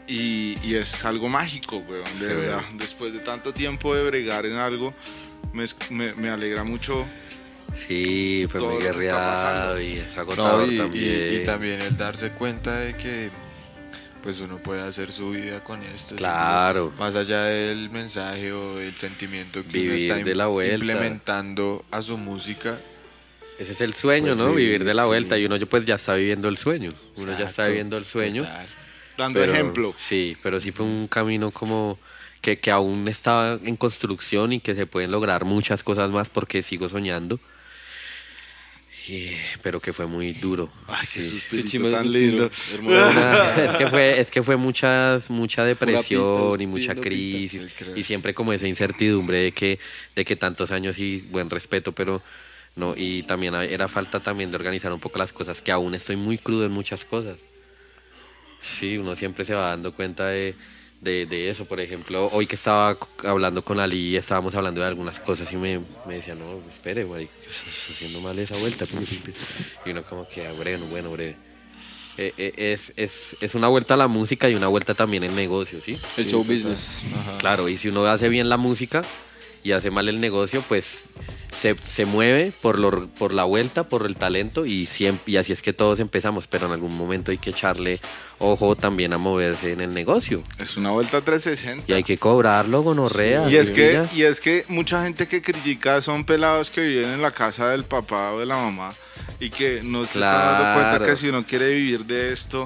Y, y es algo mágico, weón, de Sí, verdad. Después de tanto tiempo de bregar en algo, me, es- me- me alegra mucho Sí, fue Todo muy guerreado y es agotador No, y, y- también. y también el darse cuenta de que pues uno puede hacer su vida con esto. ¿sí? Claro. Más allá del mensaje o del sentimiento que uno Vivir está de la vuelta. implementando a su música. Ese es el sueño, Pues ¿no? Vivir, vivir, de la sí. vuelta y uno pues ya está viviendo el sueño. Uno ya está Exacto, viviendo el sueño. total. dando pero- ejemplo. Sí, pero sí fue un camino como que, que aún está en construcción y que se pueden lograr muchas cosas más porque sigo soñando. Y- pero que fue muy duro. Ay, qué Sí. Qué ese tan suspiro, lindo. es que fue es que fue muchas mucha depresión pista, y mucha crisis creo. y siempre como esa incertidumbre de que de que tantos años y buen respeto pero no y también era falta también de organizar un poco las cosas que aún estoy muy crudo en muchas cosas sí uno siempre se va dando cuenta de de, de eso, por ejemplo, hoy que estaba hablando con Ali, estábamos hablando de algunas cosas y me, me decía, no, espere, güey, estoy haciendo mal esa vuelta. pi, pi, pi". Y uno como que, ah, bueno, bueno, breve. eh, eh, es, es, es una vuelta a la música y una vuelta también en negocio, ¿sí? El show business. Claro, y si uno hace bien la música y hace mal el negocio, pues se, se mueve por, lo, por la vuelta, por el talento y, siempre, y así es que todos empezamos, pero en algún momento hay que echarle ojo también a moverse en el negocio. Es una vuelta 360. Y hay que cobrarlo, gonorrea. Y es, ¿sí que, y es que mucha gente que critica son pelados que viven en la casa del papá o de la mamá y que no se están dando cuenta Claro. que si uno quiere vivir de esto,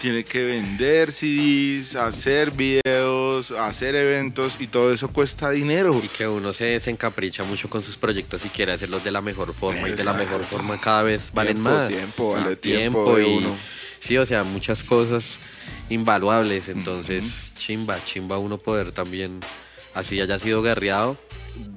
tiene que vender CDs, hacer videos, hacer eventos y todo eso cuesta dinero. Y que uno se, se encapricha mucho con sus proyectos y quiere hacerlos de la mejor forma. Y de la mejor forma cada vez valen Tiempo, más. tiempo, Sí, tiempo y, uno. Sí, o sea, muchas cosas invaluables. Entonces, chimba, chimba uno poder también, así haya sido guerreado.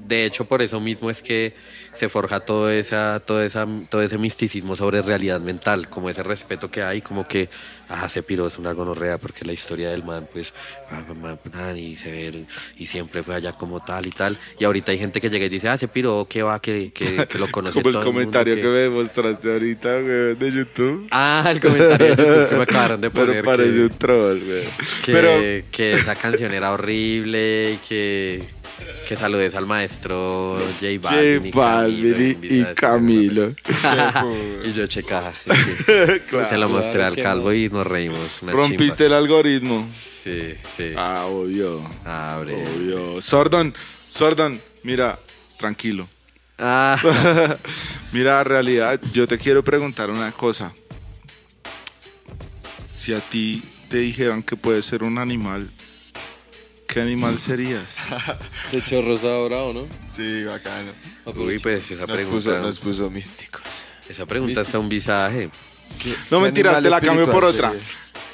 De hecho, por eso mismo es que se forja todo, esa, todo, esa, todo ese misticismo sobre realidad mental, como ese respeto que hay, como que, ah, se piró, es una gonorrea, porque la historia del man, pues, ah, man, man, y se ve, y siempre fue allá como tal y tal. Y ahorita hay gente que llega y dice, ah, se piró, que va, que, que, que lo conoce Como el todo mundo, comentario que- que me mostraste ahorita, güey, de YouTube. Ah, el comentario de YouTube que me acabaron de poner. Pero parece que- un troll, güey. que, Pero que esa canción era horrible y que, que saludes al maestro J Balvin, J Balvin y, y Camilo. y yo checa Claro. se lo mostré al ¿qué calvo y nos reímos Rompiste el algoritmo. sí sí Ah, obvio. abre Obvio. Sordon, Sordon, mira, tranquilo. ah Mira, realidad, yo te quiero preguntar una cosa. Si a ti te dijeran que puedes ser un animal, ¿qué animal serías? De chorros ahora, ¿o no? Sí, bacano. uy pues esa Nos pregunta puso, nos puso místicos. esa pregunta es un visaje No mentiras, te la cambio por otra.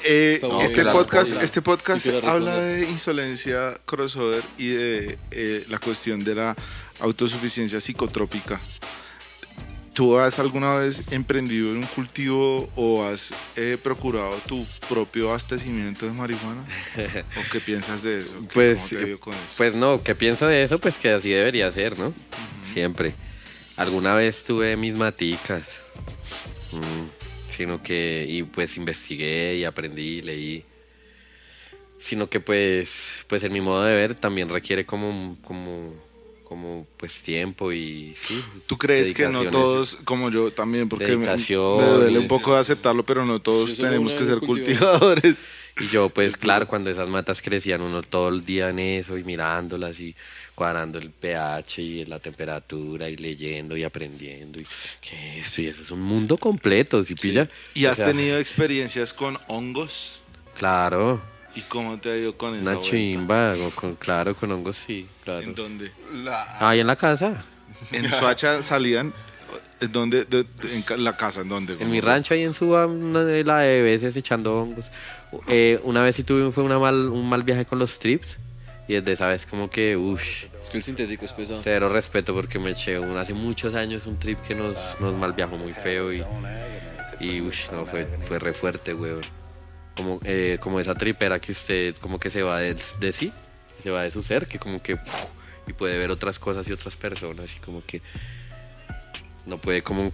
Eh, No, este, la podcast, este podcast habla de insolencia crossover y de eh, la cuestión de la autosuficiencia psicotrópica. ¿Tú has alguna vez emprendido en un cultivo o has eh, procurado tu propio abastecimiento de marihuana? ¿O qué piensas de eso? ¿Qué- Pues, con eso? Pues no, ¿qué pienso de eso? Pues que así debería ser, ¿no? Siempre. Alguna vez tuve mis maticas. Mm, sino que, y pues investigué y aprendí, leí. Sino que pues, pues en mi modo de ver también requiere como, como, como pues tiempo y sí. ¿Tú crees que no todos, como yo también, porque me, duele un poco de aceptarlo, pero no todos Sí, tenemos que ser cultivado. cultivadores? Y yo, pues claro, cuando esas matas crecían, uno todo el día en eso y mirándolas y cuadrando el pH y la temperatura y leyendo y aprendiendo y que eso y eso es un mundo completo, ¿sí pilla? ¿Y O has sea, tenido experiencias con hongos? Claro, ¿Y cómo te ha ido con esa una vuelta? chimba, o con, claro, con hongos sí, claro. ¿En dónde? Ahí en la casa, En Soacha salían, ¿en dónde? De- de- en ca- la casa, ¿en dónde? en mi rancho ahí en Suba, una de la de veces echando hongos. Eh, una vez sí tuve fue una mal, un mal viaje con los trips y desde esa vez como que, uff, Es que el sintético es pesado. Cero respeto porque me eché un, hace muchos años un trip que nos, nos malviajó muy feo y, y ush, no, fue, fue re fuerte, weón. Como, eh, como esa tripera que usted como que se va de, de sí, se va de su ser, que como que y puede ver otras cosas y otras personas y como que no puede como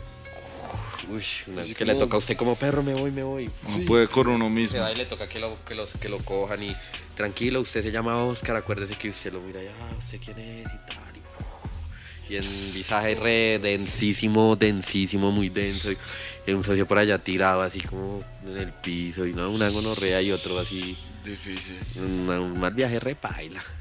ush, una- Así que le toca a usted como perro, me voy, me voy. No puede con uno Se mismo. va y le toca que lo, que, los, que lo cojan y tranquilo, usted se llama Oscar, acuérdese que usted lo mira y ah, usted quién es y tal. Y, y en visaje re densísimo, densísimo, muy denso. Y un socio por allá tirado así como en el piso y no, una gonorrea y otro así. Difícil. una- un mal viaje re paila.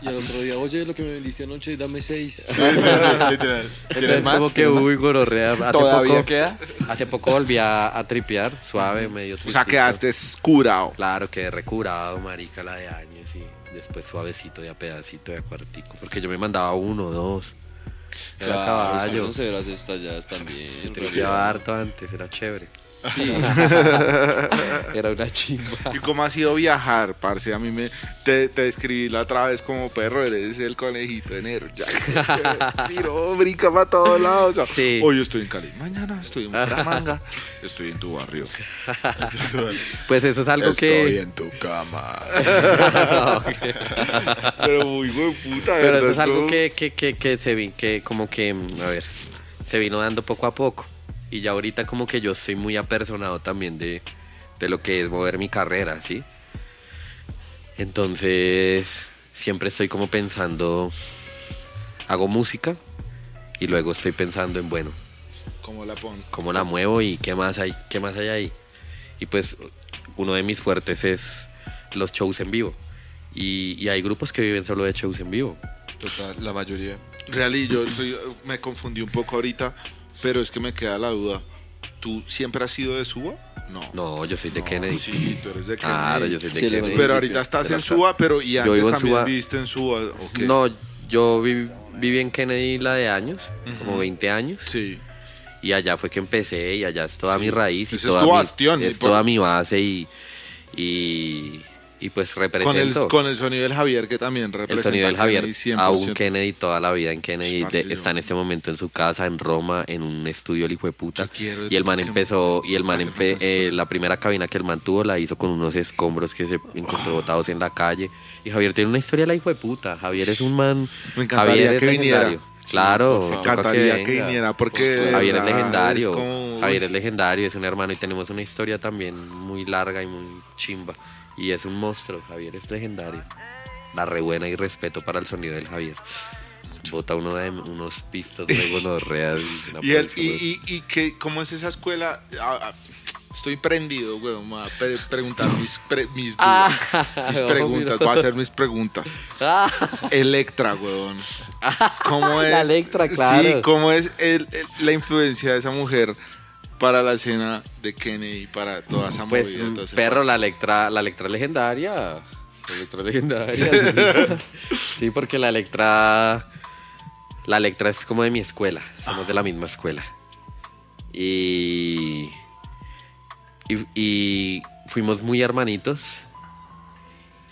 Y al otro día, oye, lo que me vendiste anoche, dame seis. Literal. Entonces, como que uy, gonorrea. Hace ¿Todavía poco, queda? hace poco volví a, a tripear, suave, medio O sea, quedaste curado. Claro, quedé recurado, marica, la de años y después suavecito de a pedacito de a cuartico, porque yo me mandaba uno, dos. Era caballo. son severas estas también. Tripeaba harto antes, era chévere. era una chimba. ¿Y cómo ha sido viajar, parce? A mí me... Te, te describí la otra vez como perro, eres el conejito de enero. Ya, miro, brinca para todos lados. O sea, Sí. Hoy estoy en Cali, mañana estoy en Bucaramanga, estoy en tu barrio. Pues eso es algo Estoy que... en tu cama. Pero muy buen puta, Pero eso es algo que, que, que, que se vi, que como que, a ver, se vino dando poco a poco. Y ya ahorita como que yo estoy muy apersonado también de, de lo que es mover mi carrera, ¿sí? Entonces, siempre estoy como pensando, hago música y luego estoy pensando en, bueno, ¿Cómo la pon? cómo la muevo y qué más hay, qué más hay ahí. Y pues uno de mis fuertes es los shows en vivo. Y, y hay grupos que viven solo de shows en vivo. Total, la mayoría. Real, yo soy- me confundí un poco ahorita, pero es que me queda la duda. ¿Tú siempre has sido de Suba? No. No, yo soy de No, Kennedy. Sí, tú eres de Kennedy. Claro, yo soy de Sí, Kennedy. Pero ahorita estás en Suba, pero y antes también Suba. viviste en Suba. ¿o qué? No, yo vi- viví en Kennedy la de años, como 20 años. Sí. Y allá fue que empecé y allá es toda mi raíz y Ese es tu bastión, es por- toda mi base y, y, y pues Con el, con el sonido del Javier, que también el representa sonido del Javier. Kennedy 100%. Aún Kennedy toda la vida en Kennedy. De- está en este momento en su casa, en Roma, en un estudio el hijo de puta. Quiero Y el man que- empezó, y el man empe- eh, la primera cabina que el man tuvo la hizo con unos escombros que se encontró botados en la calle. Y Javier tiene una historia de la hijo de puta. Javier es un man. Me encantaría Javier que viniera. Claro, Me encantaría que, venga. viniera, porque. de Javier es legendario. es como- Javier es legendario, es un hermano y tenemos una historia también muy larga y muy chimba. Y es un monstruo, Javier es legendario. La rebuena y respeto para el sonido del Javier. Bota uno de unos pistos de gonorreas. y Y, y, y, que, ¿cómo es esa escuela? Ah, ah, estoy prendido, güey. Me voy a pre- preguntar mis, pre- mis dudas. mis preguntas. Voy a hacer mis preguntas. Ah, Electra, weón. ¿Cómo es? La Electra, claro. Sí, ¿cómo es el- el- la influencia de esa mujer para la escena de Kennedy, para toda esa pues, movida? todo ese perro, cuento? la Electra, la Electra legendaria. La Electra legendaria. sí, porque la Electra. La Electra es como de mi escuela. Somos de la misma escuela. Y. Y, y fuimos muy hermanitos.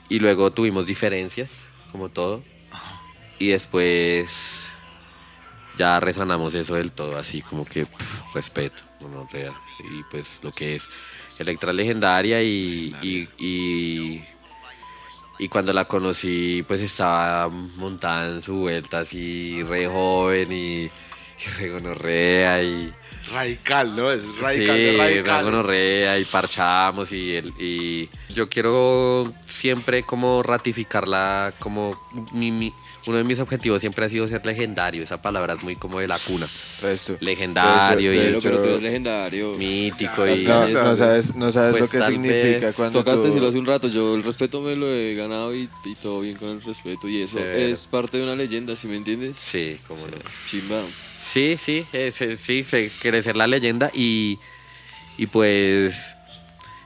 Y luego tuvimos diferencias, como todo. Y después. Ya resanamos eso del todo, así como que pf, respeto, no real. Y pues lo que es Electra legendaria y, y, y, y cuando la conocí pues estaba montada en su vuelta así re joven y, y re gonorrea y Radical, ¿no? Es radical, sí, de gonorrea y parchamos y, el- y yo quiero siempre como ratificarla como mi, mi- uno de mis objetivos siempre ha sido ser legendario, esa palabra es muy como de la cuna, Resto. legendario De y Pero, pero tú hecho- eres legendario. mítico y No, no sabes, no sabes Pues lo que significa cuando Tocaste tú- decirlo hace un rato, yo el respeto me lo he ganado y, y todo bien con el respeto y eso Severo. es parte de una leyenda, ¿sí me entiendes? Sí, como no. Chimba. Sí, sí, es- es- sí, ser la leyenda y, y pues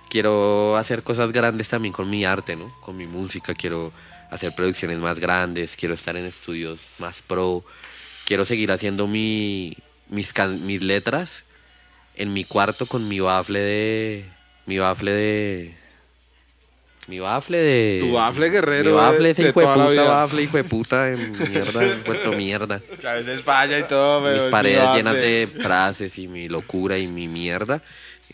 quiero hacer cosas grandes también con mi arte, ¿no? Con mi música, quiero hacer producciones más grandes, quiero estar en estudios más pro, quiero seguir haciendo mi, mis, can- mis letras en mi cuarto con mi bafle de... Mi bafle de... Mi bafle de... Tu bafle guerrero Mi bafle ese hijo de puta, bafle hijo de puta, en mierda, puerto mierda Que a veces falla y todo, pero mis es paredes mi llenas de frases y mi locura y mi mierda.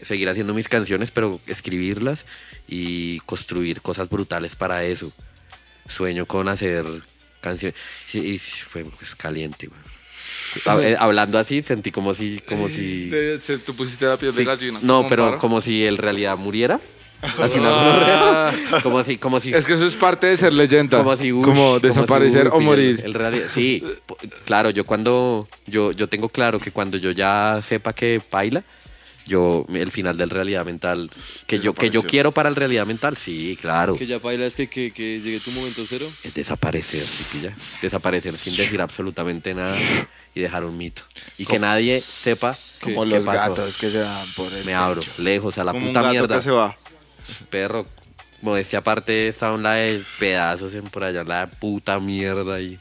Seguir haciendo mis canciones, pero escribirlas y construir cosas brutales para eso. Sueño con hacer canciones. Y, fue pues, caliente, güey. Hab- Hablando así, sentí como si. Como si Te- pusiste la piel sí, de gallina. no, pero como si en realidad muriera. Así una gonorrea. Como si, como si Es que eso es parte de ser leyenda. como si ush, como como si, desaparecer o morir. el sí, claro, yo cuando yo yo tengo claro que cuando yo ya sepa que baila, yo el final del realidad mental que yo que yo quiero para el realidad mental, sí, claro. Que ya baila es que, que, que llegue tu momento cero. Es desaparecer, ¿sí pilla? Desaparecer sin decir absolutamente nada y dejar un mito. Y que nadie sepa Como los pasó. gatos que se van por el Me abro, lejos, a la como un puta gato mierda. que se va. Perro, modestia aparte, está un la de pedazos en por allá, la de puta mierda y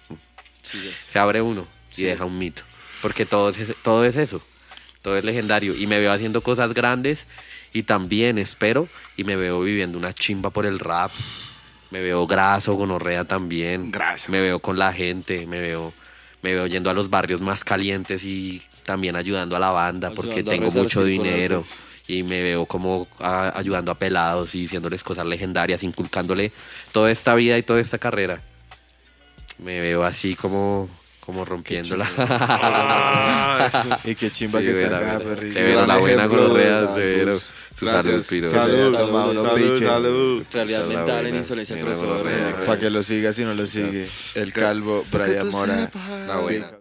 Sí, ya sé. se abre uno y deja un mito. Porque todo es, todo es eso, todo es legendario. Y me veo haciendo cosas grandes y también espero y me veo viviendo una chimba por el rap. Me veo graso, gonorrea también. Graso. Me veo con la gente, me veo, me veo yendo a los barrios más calientes y también ayudando a la banda porque Ayudando tengo mucho dinero. Y me veo como ayudando a pelados y diciéndoles cosas legendarias, inculcándole toda esta vida y toda esta carrera. Me veo así como como rompiéndola. Y qué chimba Sí, que está acá. Severo, la buena gonorrea, severo. Gracias. Salud, piro. Salud, Salud, Salud, salud. Realidad mental en insolencia crossover. Para que lo siga si no lo sigue. El calvo, Brian Mora. La buena.